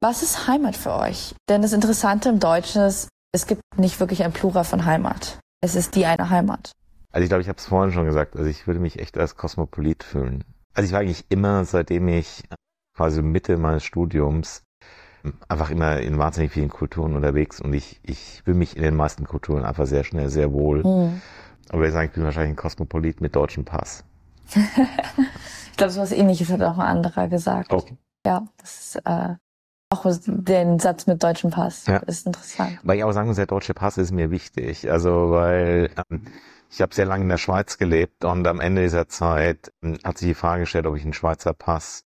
Was ist Heimat für euch? Denn das Interessante im Deutschen ist, es gibt nicht wirklich ein Plural von Heimat. Es ist die eine Heimat. Also ich glaube, ich habe es vorhin schon gesagt, also ich würde mich echt als Kosmopolit fühlen. Also ich war eigentlich immer, seitdem ich quasi Mitte meines Studiums einfach immer in wahnsinnig vielen Kulturen unterwegs und ich, ich fühle mich in den meisten Kulturen einfach sehr schnell, sehr wohl. Hm. Aber ich sagen, ich bin wahrscheinlich ein Kosmopolit mit deutschem Pass. Ich glaube, so was ähnliches hat auch ein anderer gesagt. Okay. Ja, das ist äh, auch den Satz mit deutschem Pass. Ja. ist interessant. Weil ich auch sagen muss, der deutsche Pass ist mir wichtig. Also weil ähm, ich habe sehr lange in der Schweiz gelebt und am Ende dieser Zeit ähm, hat sich die Frage gestellt, ob ich einen Schweizer Pass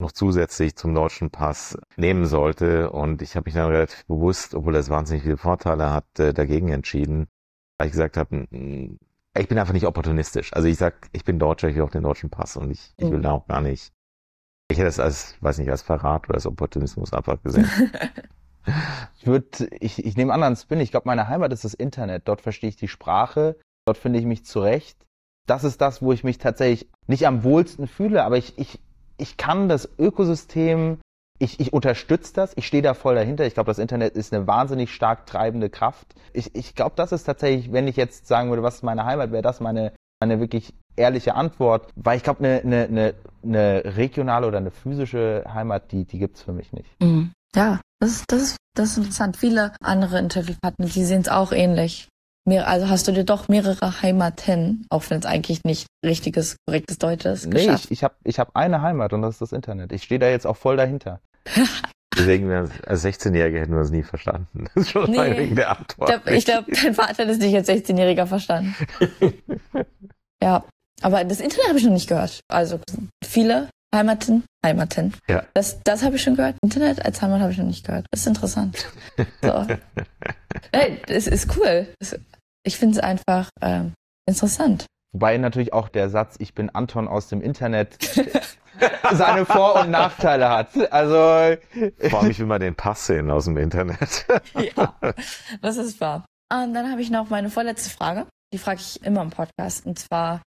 noch zusätzlich zum deutschen Pass nehmen sollte. Und ich habe mich dann relativ bewusst, obwohl das wahnsinnig viele Vorteile hat, äh, dagegen entschieden, weil ich gesagt habe, mm, ich bin einfach nicht opportunistisch. Also ich sag, ich bin Deutscher, ich will auch den deutschen Pass und ich, ich will Mhm. da auch gar nicht. Ich hätte es als, weiß nicht, als Verrat oder als Opportunismus einfach gesehen. Ich würde, ich, ich nehme anderen Spin. Ich glaube, meine Heimat ist das Internet. Dort verstehe ich die Sprache. Dort finde ich mich zurecht. Das ist das, wo ich mich tatsächlich nicht am wohlsten fühle, aber ich, ich, ich kann das Ökosystem, ich, ich unterstütze das, ich stehe da voll dahinter. Ich glaube, das Internet ist eine wahnsinnig stark treibende Kraft. Ich, ich glaube, das ist tatsächlich, wenn ich jetzt sagen würde, was ist meine Heimat, wäre das meine, meine wirklich ehrliche Antwort. Weil ich glaube, eine, eine, eine, eine regionale oder eine physische Heimat, die, die gibt's für mich nicht. Mhm. Ja, das ist, das, das ist interessant. Viele andere Interviewpartner, die sehen es auch ähnlich. Mehr, also hast du dir doch mehrere Heimaten, auch wenn es eigentlich nicht richtiges, korrektes Deutsch ist, Nee, geschafft. ich, ich habe ich hab eine Heimat und das ist das Internet. Ich stehe da jetzt auch voll dahinter. Deswegen, wir- als 16-Jährige hätten wir es nie verstanden. Das ist schon Nee. mal wegen der Antwort. Ich glaube, glaub, dein Vater hat es nicht als 16-Jähriger verstanden. ja, aber das Internet habe ich noch nicht gehört. Also viele Heimaten, Heimaten. Ja. Das, das habe ich schon gehört. Internet als Heimat habe ich noch nicht gehört. Das ist interessant. So. Ey, es ist cool. Es- Ich finde es einfach ähm, interessant. Wobei natürlich auch der Satz, ich bin Anton aus dem Internet, seine Vor- und Nachteile hat. Also, Vor allem, ich will mal den Pass sehen aus dem Internet. Ja, das ist wahr. Und dann habe ich noch meine vorletzte Frage. Die frage ich immer im Podcast. Und zwar,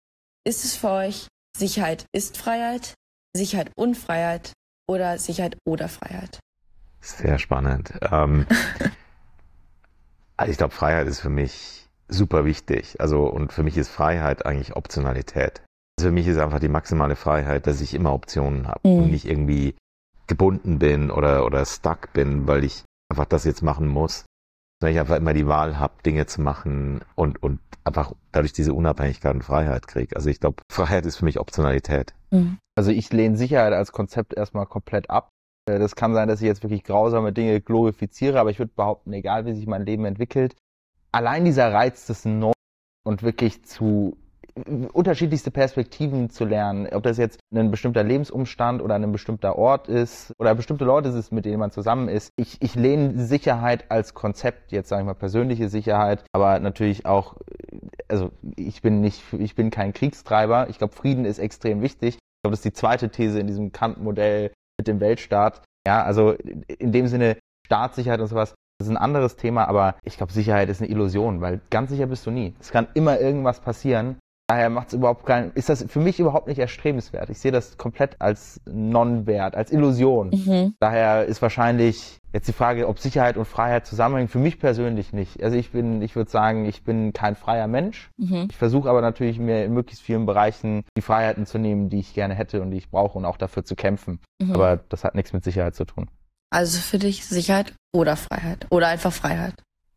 ist es für euch Sicherheit ist Freiheit, Sicherheit und Freiheit oder Sicherheit oder Freiheit? Sehr spannend. Ähm, also ich glaube, Freiheit ist für mich super wichtig. Also, und für mich ist Freiheit eigentlich Optionalität. Also für mich ist einfach die maximale Freiheit, dass ich immer Optionen habe Mhm. und nicht irgendwie gebunden bin oder, oder stuck bin, weil ich einfach das jetzt machen muss. Sondern ich einfach immer die Wahl habe, Dinge zu machen und, und einfach dadurch diese Unabhängigkeit und Freiheit kriege. Also ich glaube, Freiheit ist für mich Optionalität. Mhm. also ich lehne Sicherheit als Konzept erstmal komplett ab. Äh, Das kann sein, dass ich jetzt wirklich grausame Dinge glorifiziere, aber ich würde behaupten, egal wie sich mein Leben entwickelt, allein dieser Reiz des Neuen und wirklich zu unterschiedlichste Perspektiven zu lernen, ob das jetzt ein bestimmter Lebensumstand oder ein bestimmter Ort ist oder bestimmte Leute ist, mit denen man zusammen ist. Ich, ich lehne Sicherheit als Konzept, jetzt sage ich mal persönliche Sicherheit, aber natürlich auch, also ich bin nicht, ich bin kein Kriegstreiber. Ich glaube, Frieden ist extrem wichtig. Ich glaube, das ist die zweite These in diesem Kant-Modell mit dem Weltstaat. Ja, also in dem Sinne Staatssicherheit und sowas, das ist ein anderes Thema, aber ich glaube, Sicherheit ist eine Illusion, weil ganz sicher bist du nie. Es kann immer irgendwas passieren. Daher macht es überhaupt keinen, ist das für mich überhaupt nicht erstrebenswert. Ich sehe das komplett als Non-Wert, als Illusion. Mhm. Daher ist wahrscheinlich jetzt die Frage, ob Sicherheit und Freiheit zusammenhängen. Für mich persönlich nicht. Also ich bin, ich würde sagen, ich bin kein freier Mensch. Mhm. Ich versuche aber natürlich mir in möglichst vielen Bereichen die Freiheiten zu nehmen, die ich gerne hätte und die ich brauche und auch dafür zu kämpfen. Mhm. Aber das hat nichts mit Sicherheit zu tun. Also für dich Sicherheit oder Freiheit oder einfach Freiheit.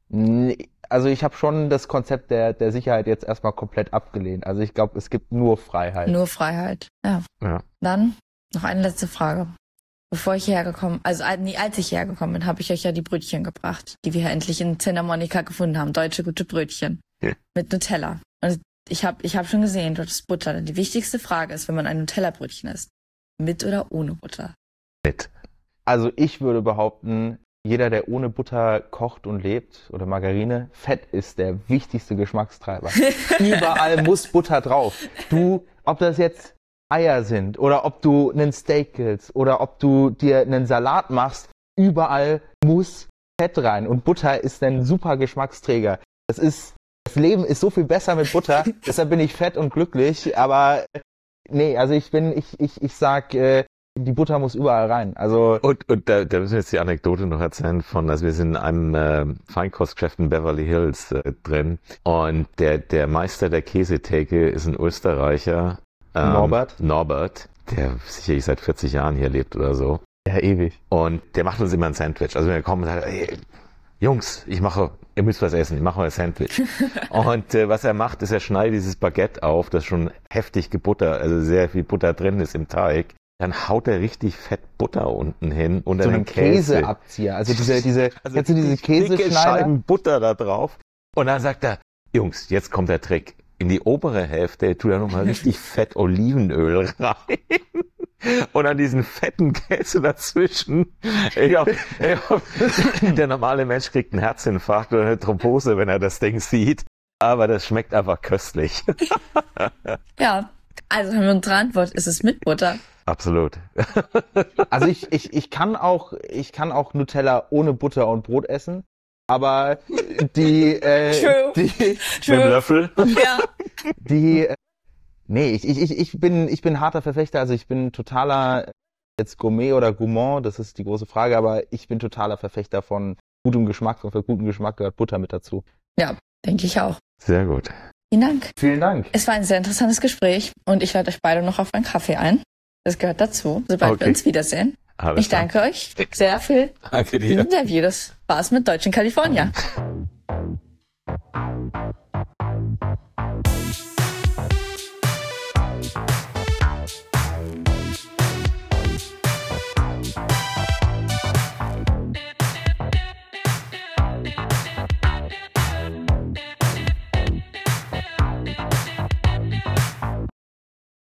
Nee, Also ich habe schon das Konzept der, der Sicherheit jetzt erstmal komplett abgelehnt. Also ich glaube, es gibt nur Freiheit. Nur Freiheit. Ja. Ja. Dann noch eine letzte Frage. Bevor ich hierher gekommen, also al- nee, als ich hierher gekommen bin, habe ich euch ja die Brötchen gebracht, die wir hier endlich in Santa Monica gefunden haben. Deutsche gute Brötchen. Ja. Mit Nutella. Und ich habe ich hab schon gesehen, dort ist Butter. Die wichtigste Frage ist, wenn man ein Nutella-Brötchen isst, mit oder ohne Butter? Mit. Also ich würde behaupten, jeder, der ohne Butter kocht und lebt oder Margarine, Fett ist der wichtigste Geschmackstreiber. Überall muss Butter drauf. Du, ob das jetzt Eier sind oder ob du einen Steak grillst oder ob du dir einen Salat machst, überall muss Fett rein und Butter ist ein super Geschmacksträger. Das ist das Leben ist so viel besser mit Butter, deshalb bin ich fett und glücklich, aber nee, also ich bin ich ich ich sag äh, die Butter muss überall rein. Also Und, und da, da müssen wir jetzt die Anekdote noch erzählen von, also wir sind in einem äh, Feinkostgeschäft in Beverly Hills äh, drin und der, der Meister der Käsetheke ist ein Österreicher. ähm, Norbert? Norbert, der sicherlich seit 40 Jahren hier lebt oder so. ja ewig. Und der macht uns immer ein Sandwich. Also wenn wir kommen und sagen, ey, Jungs, ich mache, ihr müsst was essen, ich mache mal ein Sandwich. und äh, was er macht, ist, er schneidet dieses Baguette auf, das schon heftig gebuttert, also sehr viel Butter drin ist im Teig. Dann haut er richtig fett Butter unten hin unter So einen Käse. Käseabzieher. Also diese, diese, Also kennst du diese Käseschneider? Scheiben Butter da drauf. Und dann sagt er, Jungs, jetzt kommt der Trick. In die obere Hälfte tut er nochmal richtig fett Olivenöl rein. Und an diesen fetten Käse dazwischen. Ich glaub, ich glaub, der normale Mensch kriegt einen Herzinfarkt oder eine Thrombose, wenn er das Ding sieht. Aber das schmeckt einfach köstlich. Ja, also haben wir unsere Antwort, ist es mit Butter? Absolut. Also ich, ich, ich kann auch, ich kann auch Nutella ohne Butter und Brot essen. Aber die, äh, True. die, Mit dem Löffel. Ja. die, äh, nee, ich, ich, ich, bin, ich bin harter Verfechter. Also ich bin totaler, jetzt Gourmet oder Gourmand, das ist die große Frage, aber ich bin totaler Verfechter von gutem Geschmack und für guten Geschmack gehört Butter mit dazu. Denke ich auch. Sehr gut. Vielen Dank. Vielen Dank. Es war ein sehr interessantes Gespräch und ich lade euch beide noch auf einen Kaffee ein. Das gehört dazu, sobald okay. wir uns wiedersehen. Alles ich danke klar. euch sehr viel. Danke dir. Interview. Das war's mit Deutsch in Kalifornien.